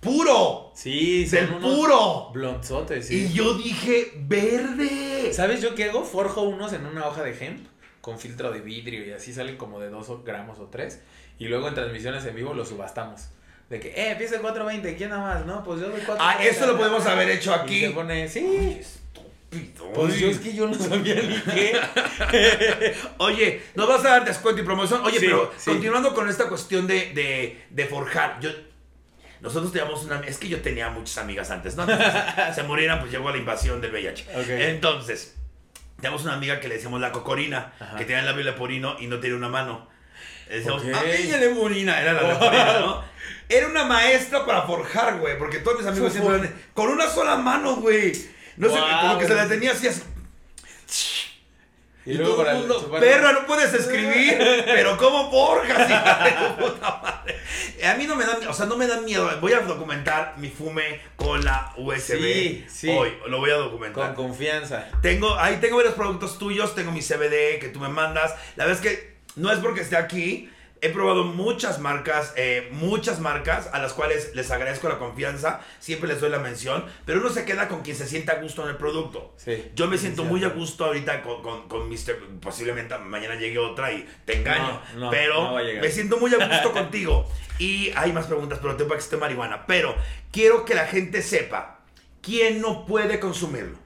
puro. Sí, Del puro. blonzotes, sí. Y yo dije, verde. ¿Sabes yo qué hago? Forjo unos en una hoja de hemp con filtro de vidrio y así salen como de 2 gramos o 3. Y luego en transmisiones en vivo los subastamos. De que, eh, empieza el 420, ¿quién nada más? No, pues yo doy 420. Ah, eso lo podemos haber hecho Y aquí. se pone, sí. Estúpido. Pues yo es que yo no sabía ni qué. Oye, nos vas a dar descuento y promoción. Oye, Sí, pero sí. continuando con esta cuestión de, de, de forjar, yo. Nosotros teníamos una. Es que yo tenía muchas amigas antes, ¿no? Se murieran, pues llegó la invasión del VIH. Entonces, teníamos una amiga que le decíamos la cocorina, Ajá. que tenía el labio leporino y no tenía una mano. Le decíamos, Ok. ah, ella leporina, era la leporina, ¿no? Era una maestra para forjar, güey, porque todos mis amigos siempre con una sola mano, güey. No sé, Wow. como que se la tenía así, así Y, y, luego todo para el mundo, perra, no puedes escribir, pero ¿cómo tu puta madre? A mí no me da, o sea, no me da miedo. Voy a documentar mi fume con la USB Sí, sí. hoy. Lo voy a Con documentar. confianza. Tengo, ahí tengo varios productos tuyos, tengo mi CBD que tú me mandas. La verdad es que no es porque esté aquí. He probado muchas marcas, eh, muchas marcas a las cuales les agradezco la confianza, siempre les doy la mención, pero uno se queda con quien se sienta a gusto en el producto. Sí. Yo me siento muy a gusto ahorita con, con, con Mr. Posiblemente mañana llegue otra y te engaño. No, no, pero no me siento muy a gusto contigo. Y hay más preguntas, pero tengo que esté marihuana. Pero quiero que la gente sepa quién no puede consumirlo.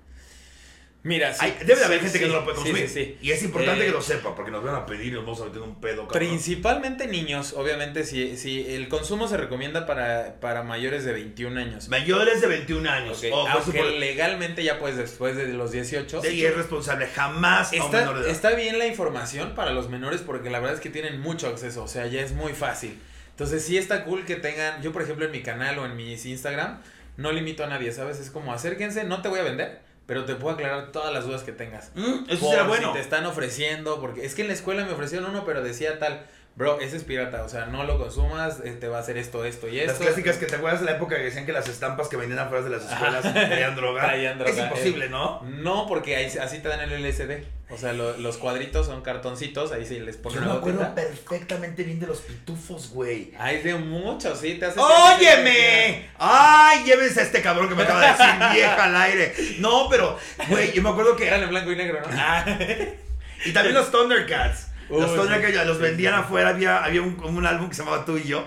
Mira, sí. Hay- debe de haber sí, gente que sí, no lo puede consumir. Y es importante Eh, que lo sepa, porque nos van a pedir y nos vamos a meter un pedo. cabrón. Principalmente niños, obviamente, si, si el consumo se recomienda para, para mayores de 21 años. Mayores de 21 años. Ok, Ojo, eso Aunque por- legalmente ya puedes después de los 18. sí, es responsable. Jamás a un menor Está, de edad. está bien la información para los menores porque la verdad es que tienen mucho acceso, o sea, ya es muy fácil. Entonces sí está cool que tengan, yo por ejemplo en mi canal o en mis Instagram, no limito a nadie, ¿sabes? Es como acérquense, no te voy a vender, pero te puedo aclarar todas las dudas que tengas. Mm, eso Por será si bueno. te están ofreciendo, porque es que en la escuela me ofrecieron uno, pero decía tal, bro, ese es pirata, o sea, no lo consumas, eh, te va a hacer esto, esto y esto. Las clásicas que te acuerdas de la época que decían que las estampas que vendían afuera de las escuelas traían droga. Traían droga, Es imposible, eh. ¿no? No, porque ahí, así te dan el LSD. O sea, lo- los cuadritos son cartoncitos, ahí se les pone Yo me acuerdo gotita. perfectamente bien de los pitufos, güey. Hay de muchos, sí, te hace... ¡Óyeme! ¡Ay, llévense a este cabrón que me acaba de decir vieja al aire! No, pero, güey, yo me acuerdo que... Eran en blanco y negro, ¿no? Ah. Y también los Thundercats. Los ya los vendían afuera. Había, había un, un álbum que se llamaba Tú y yo.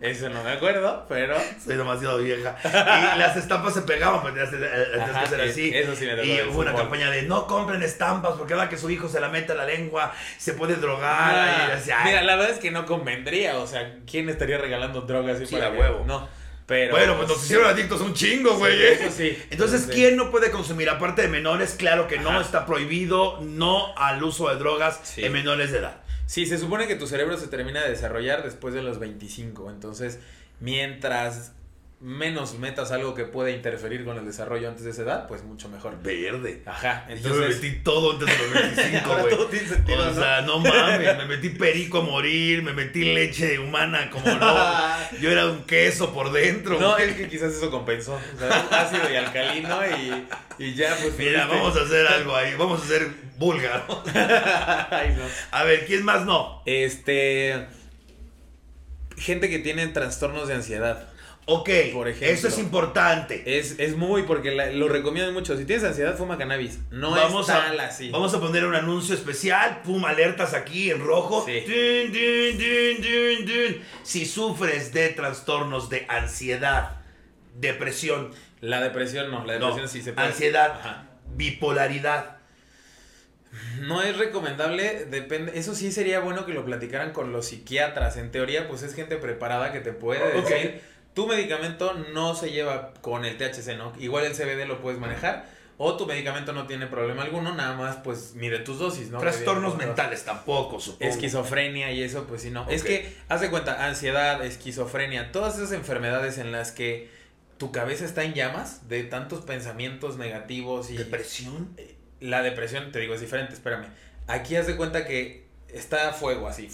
Eso no me acuerdo, pero... Soy demasiado vieja. Y las estampas se pegaban, pero tenías, que así. eso sí me tocó Y hubo una campaña de no compren estampas porque ahora que su hijo se la mete a la lengua, se puede drogar. Ah, y así, ay. mira, la verdad es que no convendría, o sea, ¿quién estaría regalando drogas así Sí, para que- huevo. No, pero... bueno, pues nos hicieron adictos un chingo, Sí, güey. ¿eh? eso sí. Entonces, sí. ¿quién no puede consumir? Aparte de menores, claro que no Ajá. está prohibido, no al uso de drogas Sí. en menores de edad. Sí, se supone que tu cerebro se termina de desarrollar después de los 25. Entonces, mientras menos metas algo que pueda interferir con el desarrollo antes de esa edad, pues mucho mejor. Verde. Ajá, Yo me entonces... metí todo antes de los 25, Ahora güey. todo tiene sentido, O ¿no? sea, no mames, me metí perico a morir, me metí leche humana como no. Yo era un queso por dentro. No, güey. es que quizás eso compensó. O sea, ácido y alcalino y, y ya, pues. Mira, vamos a hacer algo ahí, vamos a hacer búlgaro. Ay, no. A ver, ¿quién más no? Este. Gente que tiene trastornos de ansiedad. Ok, Por ejemplo. eso es importante. Es, es muy, porque la- lo recomiendan mucho. Si tienes ansiedad, fuma cannabis. No vamos, es a, tal así. vamos a poner un anuncio especial, pum, alertas aquí en rojo. Sí. Dun, dun, dun. Si sufres de trastornos de ansiedad, depresión, La depresión no, la no, depresión sí se puede. ansiedad, Ajá. bipolaridad, No es recomendable, depende. Eso sí sería bueno que lo platicaran con los psiquiatras. En teoría, pues es gente preparada que te puede Ok. decir. Tu medicamento no se lleva con el THC, ¿no? Igual el CBD lo puedes manejar. O tu medicamento no tiene problema alguno, nada más pues mide tus dosis, ¿no? trastornos mentales tampoco, supongo. Esquizofrenia y eso, pues sí, no. Es que, haz de cuenta, ansiedad, esquizofrenia, todas esas enfermedades en las que tu cabeza está en llamas de tantos pensamientos negativos y depresión. la depresión, te digo, es diferente, espérame. Aquí haz de cuenta que está a fuego así.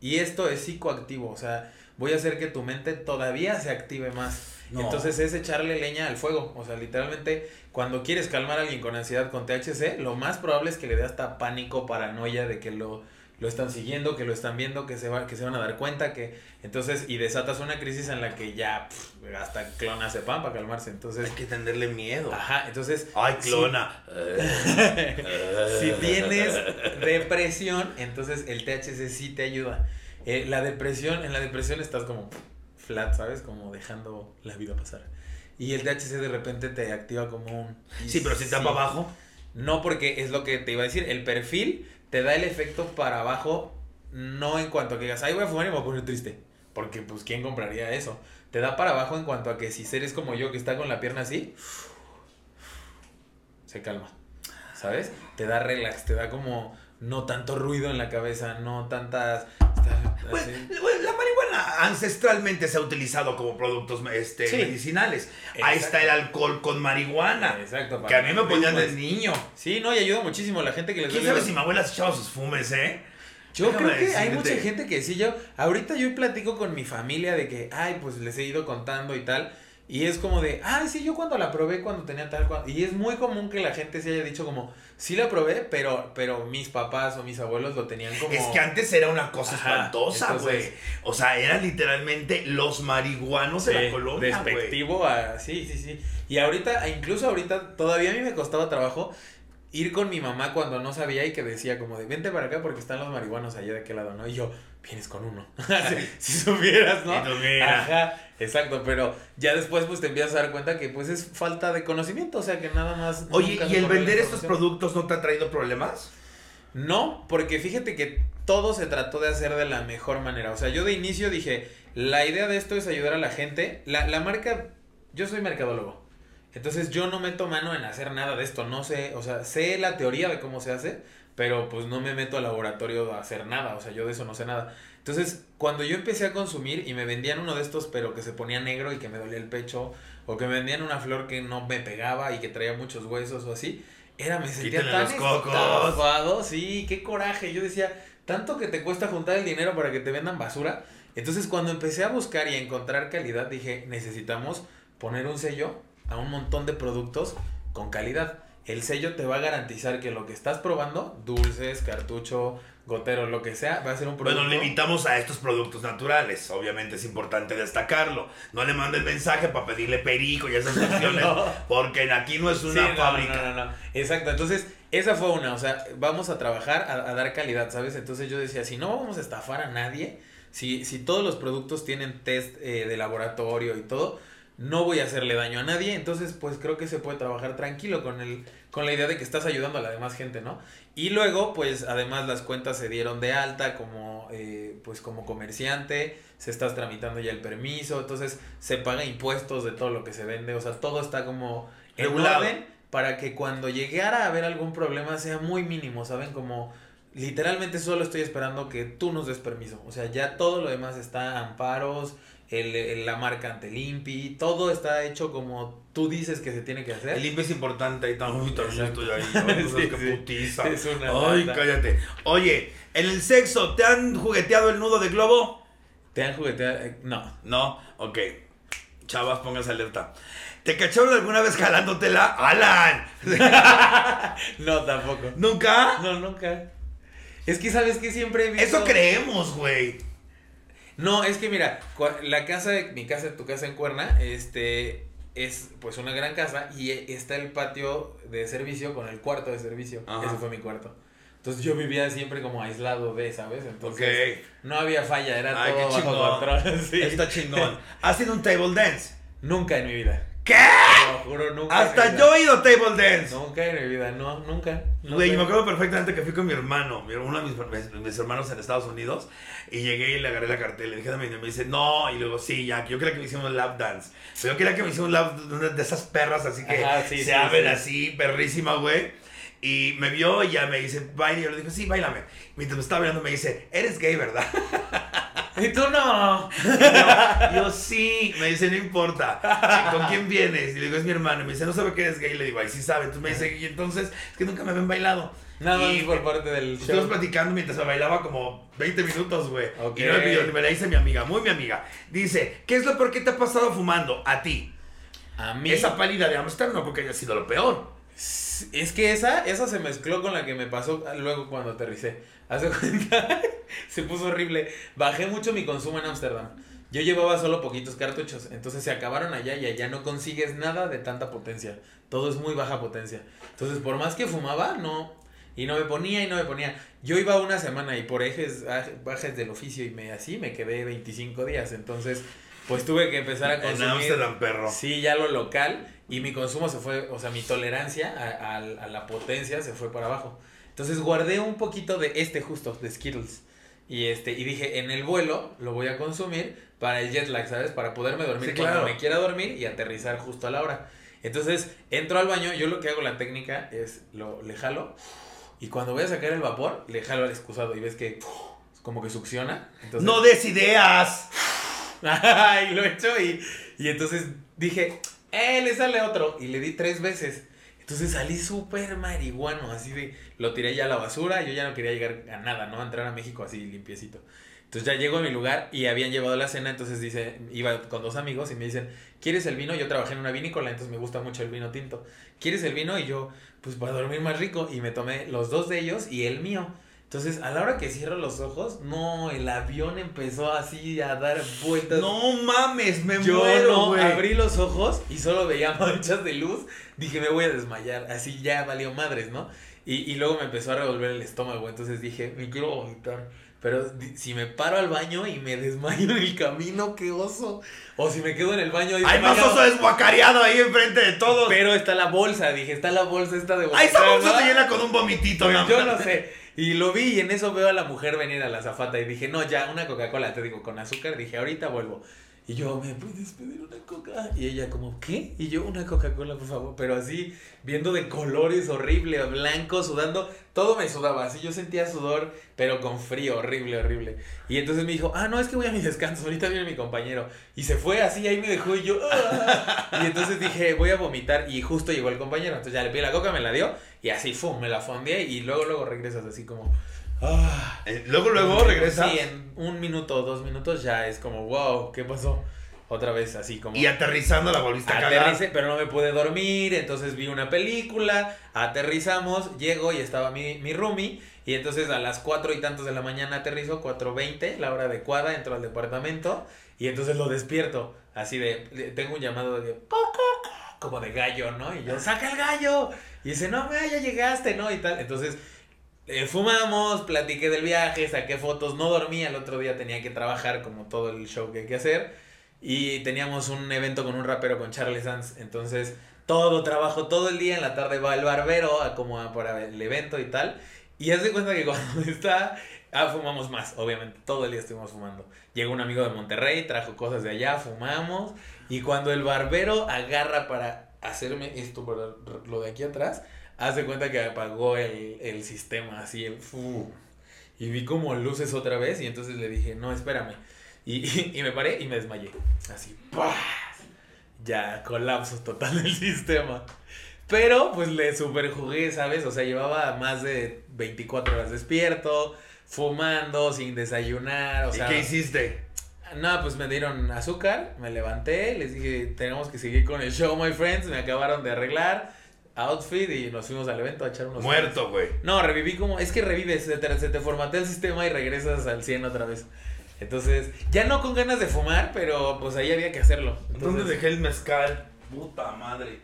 Y esto es psicoactivo, o sea, voy a hacer que tu mente todavía se active más. No. Entonces es echarle leña al fuego. O sea, literalmente, cuando quieres calmar a alguien con ansiedad con THC, lo más probable es que le dé hasta pánico, paranoia de que lo, lo están siguiendo, que lo están viendo, que se, va, que se van a dar cuenta, que entonces, y desatas una crisis en la que ya hasta clona se pan para calmarse. Entonces, Hay que tenerle miedo. ajá, entonces... Ay, clona. si tienes depresión, entonces el THC sí te ayuda. Eh, la depresión, en la depresión estás como flat, ¿sabes? Como dejando la vida pasar. Y el THC de repente te activa como un... Sí, pero si está para abajo. No, porque es lo que te iba a decir. El perfil te da el efecto para abajo, no en cuanto a que digas, ay, voy a fumar y me voy a poner triste. Porque, pues, ¿quién compraría eso? Te da para abajo en cuanto a que si eres como yo, que está con la pierna así, se calma. ¿Sabes? Te da relax, te da como no tanto ruido en la cabeza, no tantas... estar Pues, bueno, la marihuana ancestralmente se ha utilizado como productos este, Sí. medicinales. Ahí está el alcohol con marihuana. Exacto. Que a mí me ponían de niño. Sí, no, y ayuda muchísimo a la gente que les ¿Quién sabe si mi abuela se echaba sus fumes, eh? Yo Déjame creo que hay mucha gente que sí, yo, ahorita yo platico con mi familia de que, ay, pues les he ido contando y tal, y es como de, ay, sí, yo cuando la probé cuando tenía tal, cual, y es muy común que la gente se haya dicho como, sí la probé, pero, pero mis papás o mis abuelos lo tenían como... Es que antes era una cosa Ajá, espantosa, entonces- güey. O sea, eran literalmente los marihuanos de la Sí, colonia, despectivo a, sí, sí, sí, y ahorita, e incluso ahorita, todavía a mí me costaba trabajo ir con mi mamá cuando no sabía y que decía como de, vente para acá porque están los marihuanos allá de aquel lado, ¿no? Y yo, vienes con uno, si, si supieras, ¿no? Ajá, exacto, pero ya después pues te empiezas a dar cuenta que pues es falta de conocimiento, o sea que nada más... Oye, ¿y el vender estos productos no te ha traído problemas? No, porque fíjate que todo se trató de hacer de la mejor manera. O sea, yo de inicio dije, la idea de esto es ayudar a la gente. La, la marca, yo soy mercadólogo. Entonces yo no meto mano en hacer nada de esto. No sé, o sea, sé la teoría de cómo se hace, pero pues no me meto al laboratorio a hacer nada. O sea, yo de eso no sé nada. Entonces, cuando yo empecé a consumir y me vendían uno de estos, pero que se ponía negro y que me dolía el pecho, o que me vendían una flor que no me pegaba y que traía muchos huesos o así, era, me sentía tan estafado, sí, qué coraje. Yo decía, tanto que te cuesta juntar el dinero para que te vendan basura. Entonces, cuando empecé a buscar y a encontrar calidad, dije, necesitamos poner un sello a un montón de productos con calidad. El sello te va a garantizar que lo que estás probando, dulces, cartucho, gotero, lo que sea, va a ser un producto. Bueno, limitamos a estos productos naturales. Obviamente es importante destacarlo. No le manden mensaje para pedirle perico y esas cuestiones. No. Porque aquí no es una Sí, no, fábrica. No, no, no. Exacto. Entonces, esa fue una. O sea, vamos a trabajar a, a dar calidad, ¿sabes? Entonces yo decía, si no vamos a estafar a nadie, si, si todos los productos tienen test eh, de laboratorio y todo, no voy a hacerle daño a nadie. Entonces, pues creo que se puede trabajar tranquilo con el, con la idea de que estás ayudando a la demás gente, ¿no? Y luego, pues, además las cuentas se dieron de alta como, eh, pues, como comerciante, se está tramitando ya el permiso, entonces se paga impuestos de todo lo que se vende, o sea, todo está como Regulado. para que cuando llegara a haber algún problema sea muy mínimo, ¿saben? Como literalmente solo estoy esperando que tú nos des permiso. O sea, ya todo lo demás está amparos, el, el- la marca ante el INPI, todo está hecho como tú dices que se tiene que hacer. El INPE es importante ahí también. Uy, también estoy ahí. Ay, Sí, putiza. Es una Ay, cállate. Oye, en el sexo, ¿te han jugueteado el nudo de globo? ¿Te han jugueteado? Eh, No. No, ok. Chavas, pónganse alerta. ¿Te cacharon alguna vez jalándotela? ¡Alan! No, tampoco. ¿Nunca? No, nunca. Es que sabes que siempre he visto... Eso creemos, güey. No, es que mira, la casa de mi casa, tu casa en Cuerna, este es pues una gran casa y e- está el patio de servicio con el cuarto de servicio. Ajá. Ese fue mi cuarto. Entonces yo vivía siempre como aislado de, ¿sabes? Entonces no había falla, era Ay, todo bajo chingón. control. sí. Está chingón. ¿Has sido un table dance? Nunca en mi vida. ¿Qué? Te lo juro, nunca. Hasta yo he ido a table dance. Nunca en mi vida, no, nunca. Güey, sé. me acuerdo perfectamente que fui con mi hermano, uno de mis, mis- hermanos en Estados Unidos, y llegué y le agarré la cartela, le dije a mi y me dice, no, y luego, sí, ya, yo quería que me hicieran un lap dance, pero yo quería que me hicieran un lap de de esas perras así que Ajá, sí, se sí, abren sí. así, perrísima, güey, y me vio y ya me dice, baila, y yo le dije, sí, bailame, mientras me estaba bailando me dice, eres gay, ¿verdad? Y tú no. Y yo, sí, me dice, no importa. ¿Y ¿Con quién vienes? Y le digo, es mi hermano. Y me dice, no sabe que eres gay. Y le digo, ay, sí sabe. Entonces me dice, y entonces, es que nunca me habían bailado. Nada Y por parte del Estuvimos show. platicando mientras me bailaba como 20 minutos, güey. Ok. Y no me pidió, me la dice mi amiga, muy mi amiga. Dice, ¿qué es lo peor que te ha pasado fumando? A ti. A mí. Esa pálida de Amsterdam no porque haya sido lo peor. Es que esa, esa se mezcló con la que me pasó luego cuando aterricé. Hace cuenta, se puso horrible. Bajé mucho mi consumo en Ámsterdam. Yo llevaba solo poquitos cartuchos, entonces se acabaron allá y allá no consigues nada de tanta potencia. Todo es muy baja potencia. Entonces, por más que fumaba, no. Y no me ponía y no me ponía. Yo iba una semana y por ejes aj- bajes del oficio y me así me quedé 25 días. Entonces, pues tuve que empezar a En consumir. Amsterdam, perro. Sí, ya lo local y mi consumo se fue, o sea, mi tolerancia a, a- a la potencia se fue para abajo. Entonces guardé un poquito de este justo, de Skittles. Y este, y dije, en el vuelo lo voy a consumir para el jet lag, ¿sabes? Para poderme dormir Sí, cuando claro. me quiera dormir y aterrizar justo a la hora. Entonces, entro al baño, yo lo que hago la técnica es lo le jalo y cuando voy a sacar el vapor, le jalo al excusado y ves que como que succiona. Entonces, No des ideas. y lo he hecho y, y entonces dije, eh, le sale otro. Y le di tres veces. Entonces salí súper marihuano, así de, lo tiré ya a la basura, yo ya no quería llegar a nada, ¿no? Entrar a México así limpiecito. Entonces ya llego a mi lugar y habían llevado la cena, entonces dice, iba con dos amigos y me dicen, ¿quieres el vino? Yo trabajé en una vinícola, entonces me gusta mucho el vino tinto. ¿Quieres el vino? Y yo, pues para dormir más rico, y me tomé los dos de ellos y el mío. Entonces, a la hora que cierro los ojos, no, el avión empezó así a dar vueltas. No mames, me Yo muero, no abrí los ojos y solo veía manchas de luz. Dije, me voy a desmayar. Así ya valió madres, ¿no? Y, y luego me empezó a revolver el estómago. Entonces dije, me quiero vomitar. Pero si me paro al baño y me desmayo en el camino, qué oso. O si me quedo en el baño. Hay más oso desguacareado ahí enfrente de todos. Pero está la bolsa, dije, está la bolsa esta de Ahí esa bolsa ¿no? se llena con un vomitito, yo no sé. Y lo vi y en eso veo a la mujer venir a la zafata y dije, no, ya, una Coca-Cola, te digo, con azúcar. Dije, ahorita vuelvo. Y yo, ¿me puedes pedir una coca? Y ella como, ¿qué? Y yo, una Coca-Cola, por favor. Pero así, viendo de colores horrible, blanco, sudando, todo me sudaba. Así yo sentía sudor, pero con frío, horrible, horrible. Y entonces me dijo, ah, no, es que voy a mi descanso, ahorita viene mi compañero. Y se fue así, ahí me dejó y yo, "Ah". Y entonces dije, voy a vomitar. Y justo llegó el compañero. Entonces ya le pedí la coca, me la dio. Y así, fum, me la fondeé. Y luego, luego regresas así como, ah. Eh, Luego, luego regresa. Sí, en un minuto dos minutos ya es como, wow, ¿qué pasó? Otra vez así como... Y aterrizando la volviste a. Aterricé, pero no me pude dormir, entonces vi una película, aterrizamos, llego y estaba mi, mi roomie, y entonces a las cuatro y tantos de la mañana aterrizo, 4.20, la hora adecuada, entro al departamento, y entonces lo despierto, así de, le- tengo un llamado de, como de gallo, ¿no? Y yo, saca el gallo, y dice, no, me ya llegaste, ¿no? Y tal, entonces... eh, fumamos, platiqué del viaje, saqué fotos, no dormía, el otro día tenía que trabajar como todo el show que hay que hacer. Y teníamos un evento con un rapero con Charlie Sands. Entonces, todo trabajo, todo el día en la tarde va el barbero a como para el evento y tal. Y haz de cuenta que cuando está, ah, fumamos más, obviamente. Todo el día estuvimos fumando. Llegó un amigo de Monterrey, trajo cosas de allá, fumamos. Y cuando el barbero agarra para hacerme esto, para lo de aquí atrás, haz de cuenta que apagó el, el sistema, así el fu. Y vi como luces otra vez y entonces le dije, no, espérame. Y, y me paré y me desmayé. Así, ¡pah! Ya, colapso total del sistema. Pero pues le super jugué, ¿sabes? O sea, llevaba más de 24 horas despierto, fumando, sin desayunar. O ¿Y sea, qué hiciste? no, pues me dieron azúcar, me levanté, les dije, tenemos que seguir con el show, my friends. Me acabaron de arreglar, outfit y nos fuimos al evento a echar unos. Muerto, güey. No, reviví como. Es que revives, se te, se te formatea el sistema y regresas al 100 otra vez. Entonces, ya no con ganas de fumar, pero pues ahí había que hacerlo. ¿Dónde dejé el mezcal? Puta madre.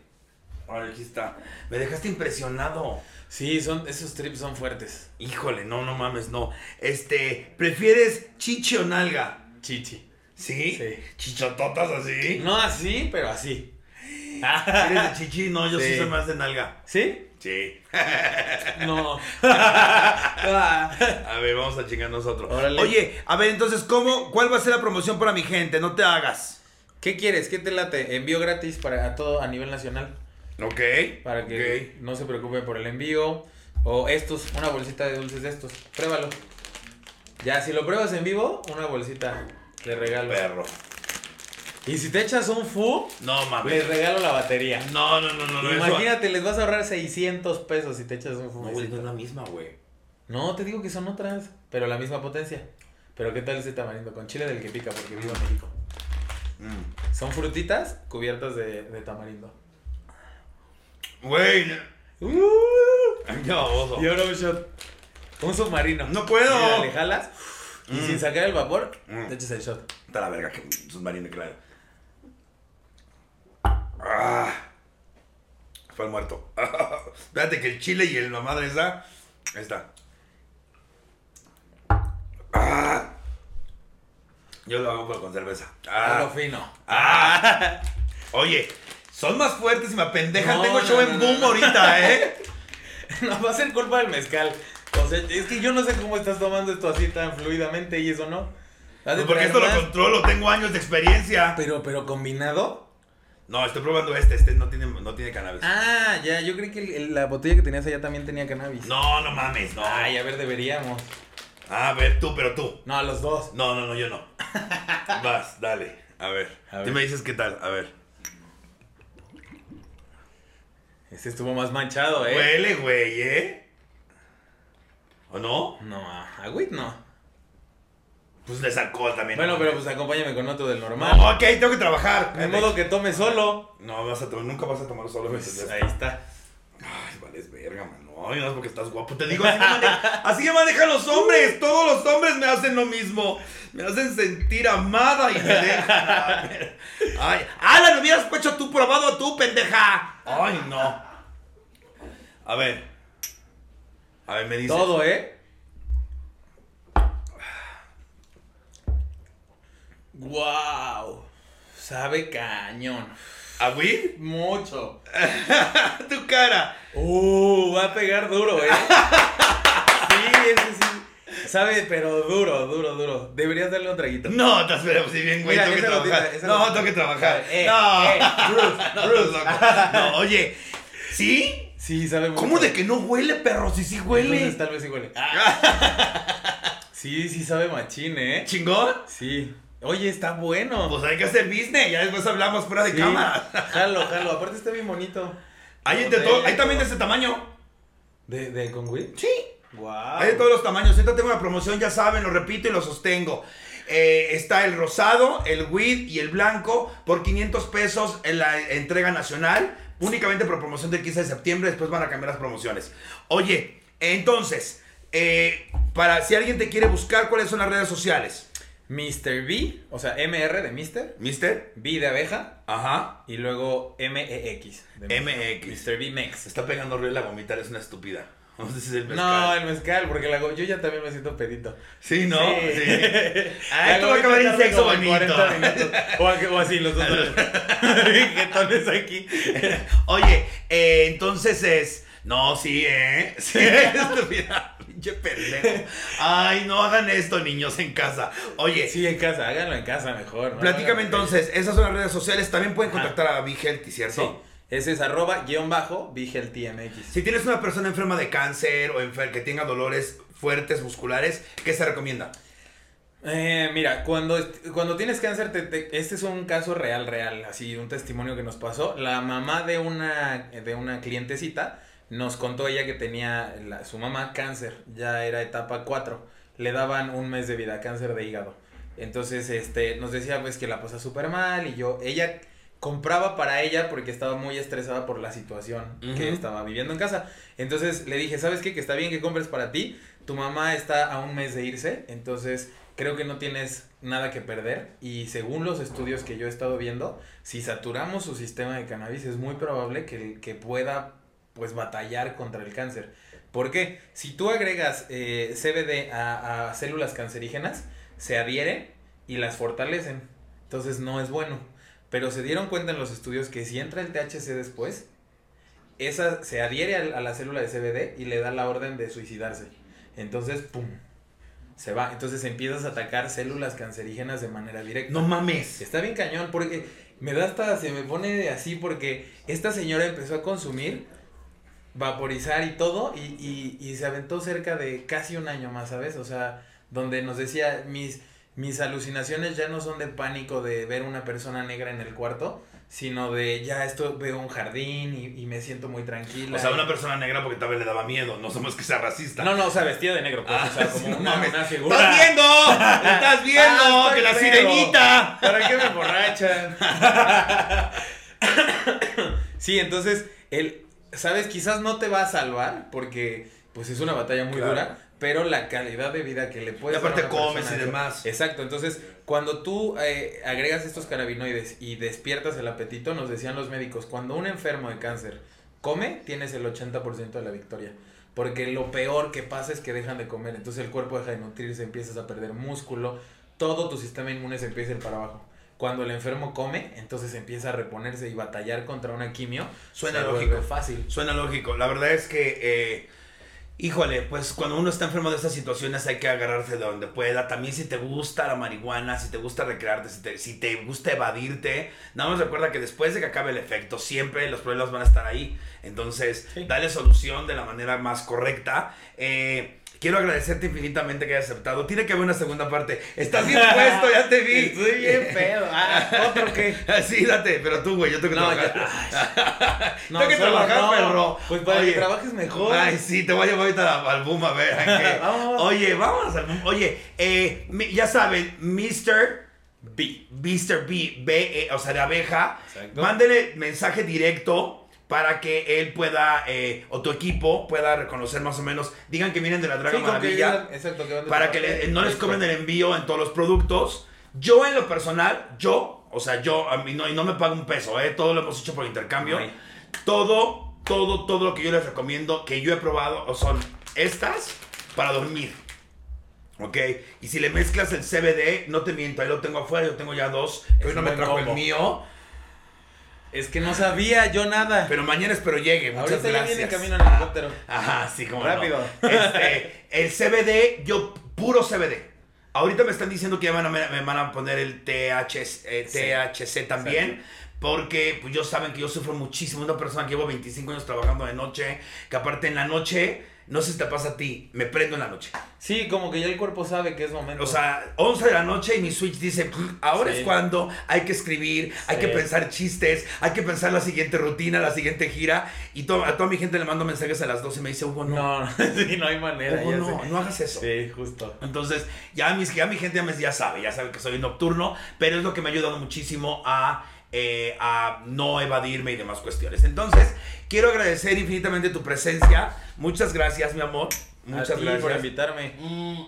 Ahora aquí está. Me dejaste impresionado. Sí, son, esos trips son fuertes. Híjole, no, no mames, no. Este, ¿prefieres chichi o nalga? Chichi. ¿Sí? Sí. Chichototas así. No así, pero así. ¿Eres de chichi? No, yo sí, Sí. soy más de nalga. ¿Sí? Sí. No. A ver, vamos a chingar nosotros. Órale. Oye, a ver, entonces, ¿cómo, ¿cuál va a ser la promoción para mi gente? No te hagas. ¿Qué quieres? ¿Qué te late? Envío gratis para a todo a nivel nacional. Ok. Para que no se preocupe por el envío. O estos, una bolsita de dulces de estos. Pruébalo. Ya, si lo pruebas en vivo, una bolsita de regalo. Perro. Y si te echas un fu, No mames. les regalo la batería. No, no, no, no. no, eso- Imagínate, les vas a ahorrar 600 pesos si te echas un No, fu. güey, no es la misma, güey. No, te digo que son otras, pero la misma potencia. Pero ¿qué tal ese tamarindo? Con chile del que pica, porque vivo en México. Mm. Son frutitas cubiertas de, de tamarindo. Güey. Uh, Qué baboso. y ahora un shot. Un submarino. No puedo. Mira, le jalas y Mm. sin sacar el vapor, Mm. te echas el shot. Está la verga que submarino, claro. Ah. Fue el muerto. Espérate que el chile y el la madre esa. Ahí está. Ah. Yo lo hago pero con cerveza. Lo Ah. fino. Ah. Oye, son más fuertes y me apendejan. No, Tengo no, show no, en boom no. ahorita, ¿eh? No va a ser culpa del mezcal. O sea, es que yo no sé cómo estás tomando esto así tan fluidamente y eso no. Pues porque esto lo controlo, tengo años de experiencia. Pero, pero combinado. No, estoy probando este. Este no tiene, no tiene cannabis. Ah, ya, yo creí que el- el- la botella que tenías allá también tenía cannabis. No, no mames, no. Ay, a ver, deberíamos. A ver, tú, pero tú. No, a los dos. No, no, no, yo no. Vas, dale. A ver. A ver. Tú me dices qué tal. A ver. Este estuvo más manchado, ¿eh? Huele, güey, ¿eh? ¿O no? No, agüit no. Pues es alcohol también. Bueno, no pero pues acompáñame con otro del normal. No, ok, tengo que trabajar. De modo que tome solo. No, vas a tomar, nunca vas a tomar solo. ¿me Pues ahí está. Ay, vales verga, mano. Ay, no es porque estás guapo. Te digo, así me, manejan, así me manejan los hombres. Todos los hombres me hacen lo mismo. Me hacen sentir amada y me dejan. Ay, ¡Ala, me hubieras hecho tú probado tú, pendeja! Ay, no. A ver. A ver, me dices. Todo, ¿eh? Wow. Sabe cañón. ¿A weed? Mucho. tu cara. Uh, va a pegar duro, ¿eh? Sí, ese sí. Sabe, pero duro, duro, duro. Deberías darle un traguito. No, te esperamos si bien, güey. Mira, tengo que esa trabajar. gotita, esa no, tengo que trabajar. Eh, no. eh, Bruce, no, Bruce. estás loco. No, oye. ¿Sí? Sí, sabe mucho. ¿Cómo de que no huele, perro? Si sí huele. Tal vez sí huele. Sí, sí sabe machín, ¿eh? ¿Chingón? Sí. Oye, está bueno. Pues hay que hacer business. Ya después hablamos fuera de Sí. cámara. Jalo, jalo. Aparte está bien bonito. Hay, de todo, hay también de ese tamaño. ¿De, de con weed? Sí. Wow. Hay de todos los tamaños. Ahorita tengo una promoción, ya saben, lo repito y lo sostengo. Eh, está el rosado, el weed y el blanco por 500 pesos en la entrega nacional. Únicamente por promoción del 15 de septiembre. Después van a cambiar las promociones. Oye, entonces, eh, para si alguien te quiere buscar, ¿cuáles son las redes sociales? Mr. B, o sea, MR de Mr. ¿Mister? B de abeja Ajá. y luego MEX. de MEX. Mr. B Mex. Está pegando horrible a vomitar, es una estúpida. No sé si es el mezcal. No, el mezcal, porque la go- yo ya también me siento pedito. Sí, ¿no? Sí. Sí. La esto va a gomita acabar en tarda sexo como bonito. 40 minutos. O, a- o así, los dos. Jetones aquí. Oye, eh, entonces es. No, sí, ¿eh? Sí, estúpida. Pinche pendejo. Ay, no hagan esto, niños, en casa. Oye, Sí, en casa, háganlo en casa mejor. ¿no? platícame entonces. Esas son las redes sociales. También pueden Ajá. contactar a Big Healthy, ¿cierto? Sí. Ese es arroba guion bajo VigelTMX. Si tienes una persona enferma de cáncer o enfer que tenga dolores fuertes musculares, ¿qué se recomienda? Eh, mira, cuando, cuando tienes cáncer, te- te- este es un caso real, real, así, un testimonio que nos pasó. La mamá de una, de una clientecita nos contó ella que tenía la- su mamá cáncer, ya era etapa 4, le daban un mes de vida, cáncer de hígado. Entonces, este, nos decía pues que la pasa súper mal y yo, ella compraba para ella porque estaba muy estresada por la situación que estaba viviendo en casa. Entonces le dije, ¿sabes qué? Que está bien que compres para ti. Tu mamá está a un mes de irse, entonces creo que no tienes nada que perder. Y según los estudios que yo he estado viendo, si saturamos su sistema de cannabis, es muy probable que, que pueda pues batallar contra el cáncer. ¿Por qué? Si tú agregas eh, CBD a, a células cancerígenas, se adhieren y las fortalecen. Entonces no es bueno. Pero se dieron cuenta en los estudios que si entra el THC después, esa se adhiere al- a, la célula de CBD y le da la orden de suicidarse. Entonces, ¡pum! Se va. Entonces empiezas a atacar células cancerígenas de manera directa. No mames. Está bien cañón porque me da hasta, se me pone así porque esta señora empezó a consumir, vaporizar y todo y, y, y se aventó cerca de casi un año más, ¿sabes? O sea, donde nos decía, mis, mis alucinaciones ya no son de pánico de ver una persona negra en el cuarto, sino de ya esto veo un jardín y, y me siento muy tranquila. O sea, una persona negra porque tal vez le daba miedo. No somos que sea racista. No, no, o sea, vestida de negro, pues, Ah, o sea, como no una, una figura. ¡Estás viendo! ¡Estás viendo! Ah, estoy ¡Que la sirenita! ¿Para qué me emborrachan? sí, entonces, el, sabes, quizás no te va a salvar porque pues es una batalla muy Claro. dura, pero la calidad de vida que le Y puedes dar a aparte una comes y demás. Exacto, entonces, cuando tú eh, agregas estos cannabinoides y despiertas el apetito, nos decían los médicos, cuando un enfermo de cáncer come, tienes el 80% de la victoria. Porque lo peor que pasa es que dejan de comer, entonces el cuerpo deja de nutrirse, empiezas a perder músculo, todo tu sistema inmune se empieza a ir para abajo. Cuando el enfermo come, entonces empieza a reponerse y batallar contra una quimio. Suena se lógico. fácil. Suena lógico. La verdad es que, eh, híjole, pues cuando uno está enfermo de estas situaciones hay que agarrarse de donde pueda. También si te gusta la marihuana, si te gusta recrearte, si te, si te gusta evadirte, nada más recuerda que después de que acabe el efecto, siempre los problemas van a estar ahí. Entonces, Sí. dale solución de la manera más correcta. Eh, Quiero agradecerte infinitamente que hayas aceptado. Tiene que haber una segunda parte. Estás bien puesto, ya te vi. Estoy bien pedo. Ah, ¿otro qué? Sí, date, pero tú, güey, yo tengo que No, trabajar. No, tengo que solo trabajar, no. perro. Pues para Oye. que trabajes mejor. Ay, sí, te voy a llevar ahorita al boom a ver. a qué. Vamos. Oye, vámonos al boom. Oye, eh, ya saben, Mr. B. Mr. B, B, eh, o sea, de abeja. Exacto. Mándele mensaje directo para que él pueda, eh, o tu equipo pueda reconocer más o menos. Digan que vienen de la Draga Sí, con que Maravilla exacto, que para que le- no les cobren el envío en todos los productos. Yo en lo personal, yo, o sea, yo, a mí no, y no me pago un peso, ¿eh? todo lo hemos hecho por intercambio. Ay. Todo, todo, todo lo que yo les recomiendo, que yo he probado, o son estas para dormir. ¿Ok? Y si le mezclas el CBD, no te miento, ahí lo tengo afuera, yo tengo ya dos, que hoy no me trajo el mío, Es que no sabía yo nada. pero mañana espero llegue, muchas Ahorita ya gracias. viene camino en helicóptero. Ajá, sí, como Rápido. Este, el CBD, yo puro CBD. Ahorita me están diciendo que ya van a- me, me van a poner el THC, eh, Sí. THC también. Porque pues yo saben que yo sufro muchísimo. Una persona que llevo 25 años trabajando de noche. Que aparte en la noche, no sé si te pasa a ti, me prendo en la noche. Sí, como que ya el cuerpo sabe que es momento. O sea, 11 de la noche y mi switch dice, "Mm, ahora Sí. es cuando hay que escribir, hay Sí. que pensar chistes, hay que pensar la siguiente rutina, la siguiente gira. Y to- a toda mi gente le mando mensajes a las 12 y me dice, Hugo, no, no, no, sí, no hay manera. Hugo, no, sé. no hagas eso. Sí, justo. Entonces, ya, mis, ya mi gente ya, me- ya sabe, ya sabe que soy nocturno, pero es lo que me ha ayudado muchísimo a, eh, a no evadirme y demás cuestiones. Entonces, quiero agradecer infinitamente tu presencia. Muchas gracias, mi amor. Muchas a ti gracias. por invitarme. Mm.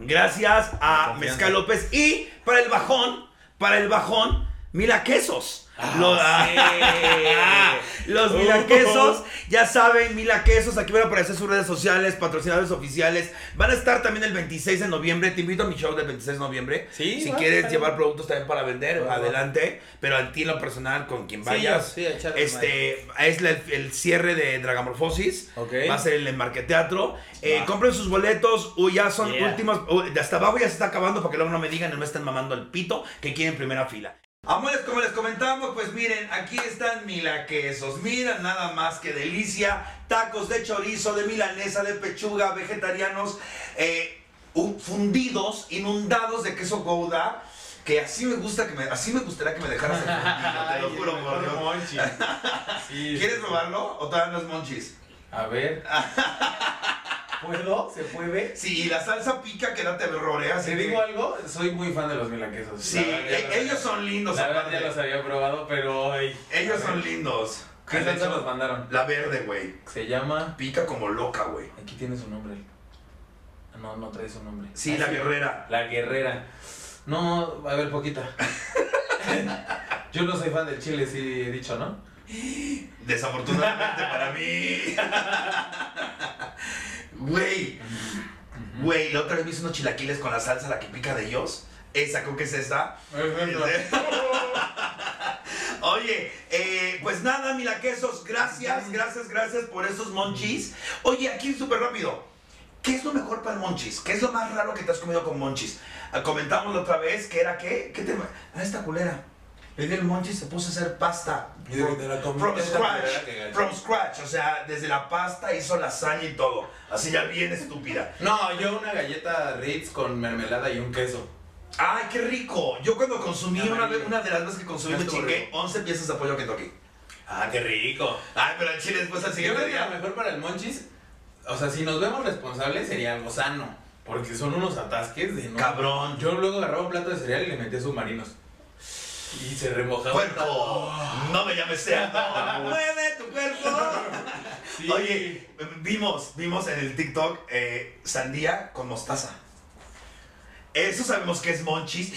Gracias a. Mezcal López. Y para el bajón, para el bajón, Mila Quesos. Ah, los, sí. los Uh. Mila Quesos, ya saben, Mila Quesos, aquí van a aparecer sus redes sociales, patrocinadores oficiales. Van a estar también el 26 de noviembre. Te invito a mi show del 26 de noviembre. Sí, si quieres va. llevar productos también para vender, adelante. Pero a ti en lo personal, con quien vayas. sí, este, es la- el cierre de Dragamorfosis. Va a ser el Marqueteatro. Eh, compren sus boletos. Uy, ya son Yeah. últimos. uy, de hasta abajo ya se está acabando para que luego no me digan y no me estén mamando el pito que quieren primera fila. Amores, como les comentábamos, pues miren, aquí están milaquesos. Miren nada más que delicia. Tacos de chorizo, de milanesa, de pechuga, vegetarianos, eh, un- fundidos, inundados de queso gouda. Que así me gusta que me, así me gustaría que me dejaras el fundillo, te lo juro por monchis. Sí, ¿Quieres probarlo o todavía no es monchis? A ver. ¿Puedo? ¿Se puede? Sí, la salsa pica que no te rorea. ¿Te digo algo? Soy muy fan de los milaquesos. Sí, e- los- ellos son lindos. La verdad ya los había probado, pero... ay, Ellos son lindos. ¿Qué salsa nos mandaron? La verde, güey. Se llama... Pica como loca, güey. Aquí tiene su nombre. Ah, No, no trae su nombre. Sí, Ah, la guerrera. La guerrera. No, a ver, poquita. Yo no soy fan del chile, sí he dicho, ¿no? Desafortunadamente para mí. Güey. Güey, la otra vez me hice unos chilaquiles con la salsa, la que pica de ellos. Esa, creo que es esta. Oye, eh, pues nada, Milaquesos, gracias, gracias, gracias por esos monchis. Oye, aquí súper rápido. ¿Qué es lo mejor para el monchis? ¿Qué es lo más raro que te has comido con monchis? Ah, Comentamos la otra vez que era qué? ¿Qué te.? Ah, esta culera. El del monchis se puso a hacer pasta. Y From esa scratch. From scratch. O sea, desde la pasta hizo lasaña y todo. Así ya bien estúpida. No, yo una galleta Ritz con mermelada y un queso. ¡Ay, qué rico! Yo cuando consumí una, vez, una de las veces que consumí me chingué rico. 11 piezas de pollo que toqué. Ah, qué rico. Ay, pero el chile después al siguiente que lo día. mejor para el monchis, o sea, si nos vemos responsables sería algo sano. Porque son unos atasques de no. Cabrón. Yo luego agarraba un plato de cereal y le metía submarinos. Y se remojaba. ¡Puerco! No me llames cerdo. ¡Mueve tu cuerpo! Sí. Oye, vimos, vimos en el TikTok eh, sandía con mostaza. Eso sabemos que es monchis.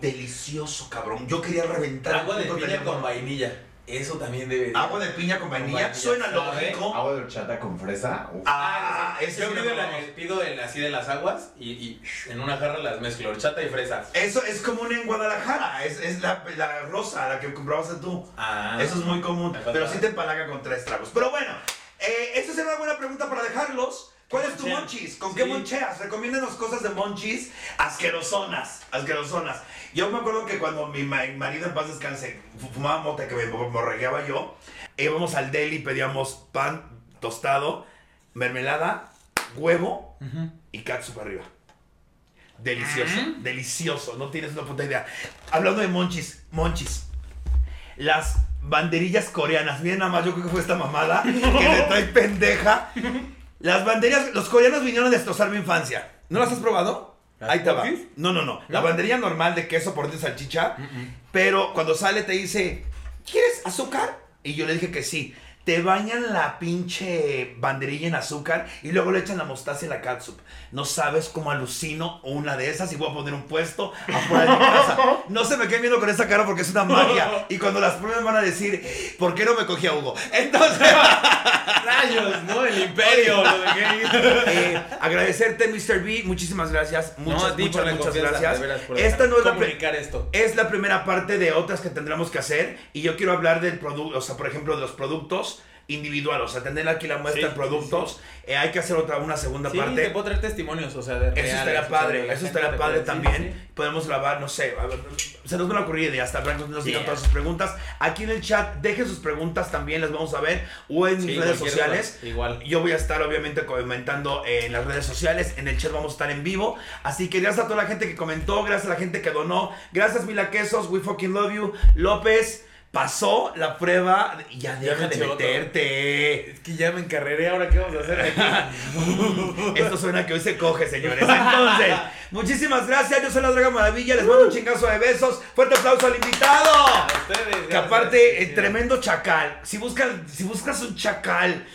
Delicioso, cabrón. Yo quería reventar. agua de piña con vainilla. Eso también debe de. Agua de piña con vainilla. Suena ¿sabe? lógico. Agua de horchata con fresa. uf. Ah, ese Yo sí lo pido, la- pido el así de las aguas y, y en una jarra las mezclo, horchata y fresa. Eso es común en Guadalajara. Es, es la, la rosa, la que comprabas tú. Ah. Eso es muy común. Pero sí te empalaga con tres tragos. Pero bueno, eh, esa será una buena pregunta para dejarlos. ¿Cuál es tu monchis? ¿Con Sí. qué moncheas? Recomiéndenos cosas de monchis asquerosonas. Asquerosonas. Yo me acuerdo que cuando mi ma- marido en paz descanse fu- fumaba mota que me morregueaba yo, íbamos al deli y pedíamos pan tostado, mermelada, huevo y catsup arriba. Delicioso, delicioso, no tienes una puta idea. Hablando de monchis, monchis. Las banderillas coreanas, miren nada más, yo creo que fue esta mamada que me trae pendeja. Las banderillas, los coreanos vinieron a destrozar mi infancia. ¿No las has probado? ¿Las Ahí te va. No, no, no. La banderilla normal de queso por dentro de salchicha, pero cuando sale te dice, ¿quieres azúcar? Y yo le dije que sí. Te bañan la pinche banderilla en azúcar y luego le echan la mostaza y la catsup. No sabes cómo alucino una de esas y voy a poner un puesto afuera de mi casa. No se me queden viendo con esa cara porque es una magia. Y cuando las prueben van a decir, ¿por qué no me cogí a Hugo? Entonces, Rayos, ¿no? El imperio. eh, agradecerte, Mr. B. Muchísimas gracias. Muchas, no, a ti muchas, por la muchas gracias. de veras, por Esta no es la comunicar esto. es la primera parte de otras que tendremos que hacer y yo quiero hablar del producto, o sea, por ejemplo, de los productos individuales, o sea, tener aquí la muestra Sí, de productos, eh, hay que hacer otra, una segunda Sí, parte. te puedo traer testimonios, o sea, de Eso estaría o sea, padre, eso estaría padre puede- también. Podemos grabar, no sé, a ver, se nos van a ocurrir ideas, hasta para que nos digan Yeah. todas sus preguntas. Aquí en el chat, dejen sus preguntas también, las vamos a ver, o en mis redes sociales. Igual. Yo voy a estar obviamente comentando en las redes sociales, en el chat vamos a estar en vivo. Así que gracias a toda la gente que comentó, gracias a la gente que donó, gracias Mila Quesos, we fucking love you. López, pasó la prueba, y ya Ya deja me de otro. meterte. Es que ya me encarreré, ahora qué vamos a hacer aquí. Esto suena que hoy se coge, señores. Entonces, muchísimas gracias. Yo soy la Draga Maravilla. Les mando un chingazo de besos. Fuerte aplauso al invitado. A ustedes. Que aparte, eh, tremendo chacal. Si buscas, si buscas un chacal.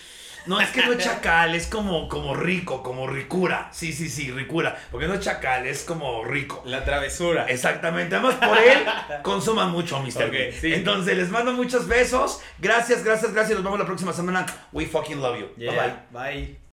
No, es que no es chacal, es como, como rico, como ricura. Sí, sí, sí, ricura. Porque no es chacal, es como rico. La travesura. Exactamente. Además, por él, consuman mucho, Mr. Ok, B. sí. Entonces, les mando muchos besos. Gracias, gracias, gracias. Nos vemos la próxima semana. We fucking love you. Yeah, Bye bye. Bye.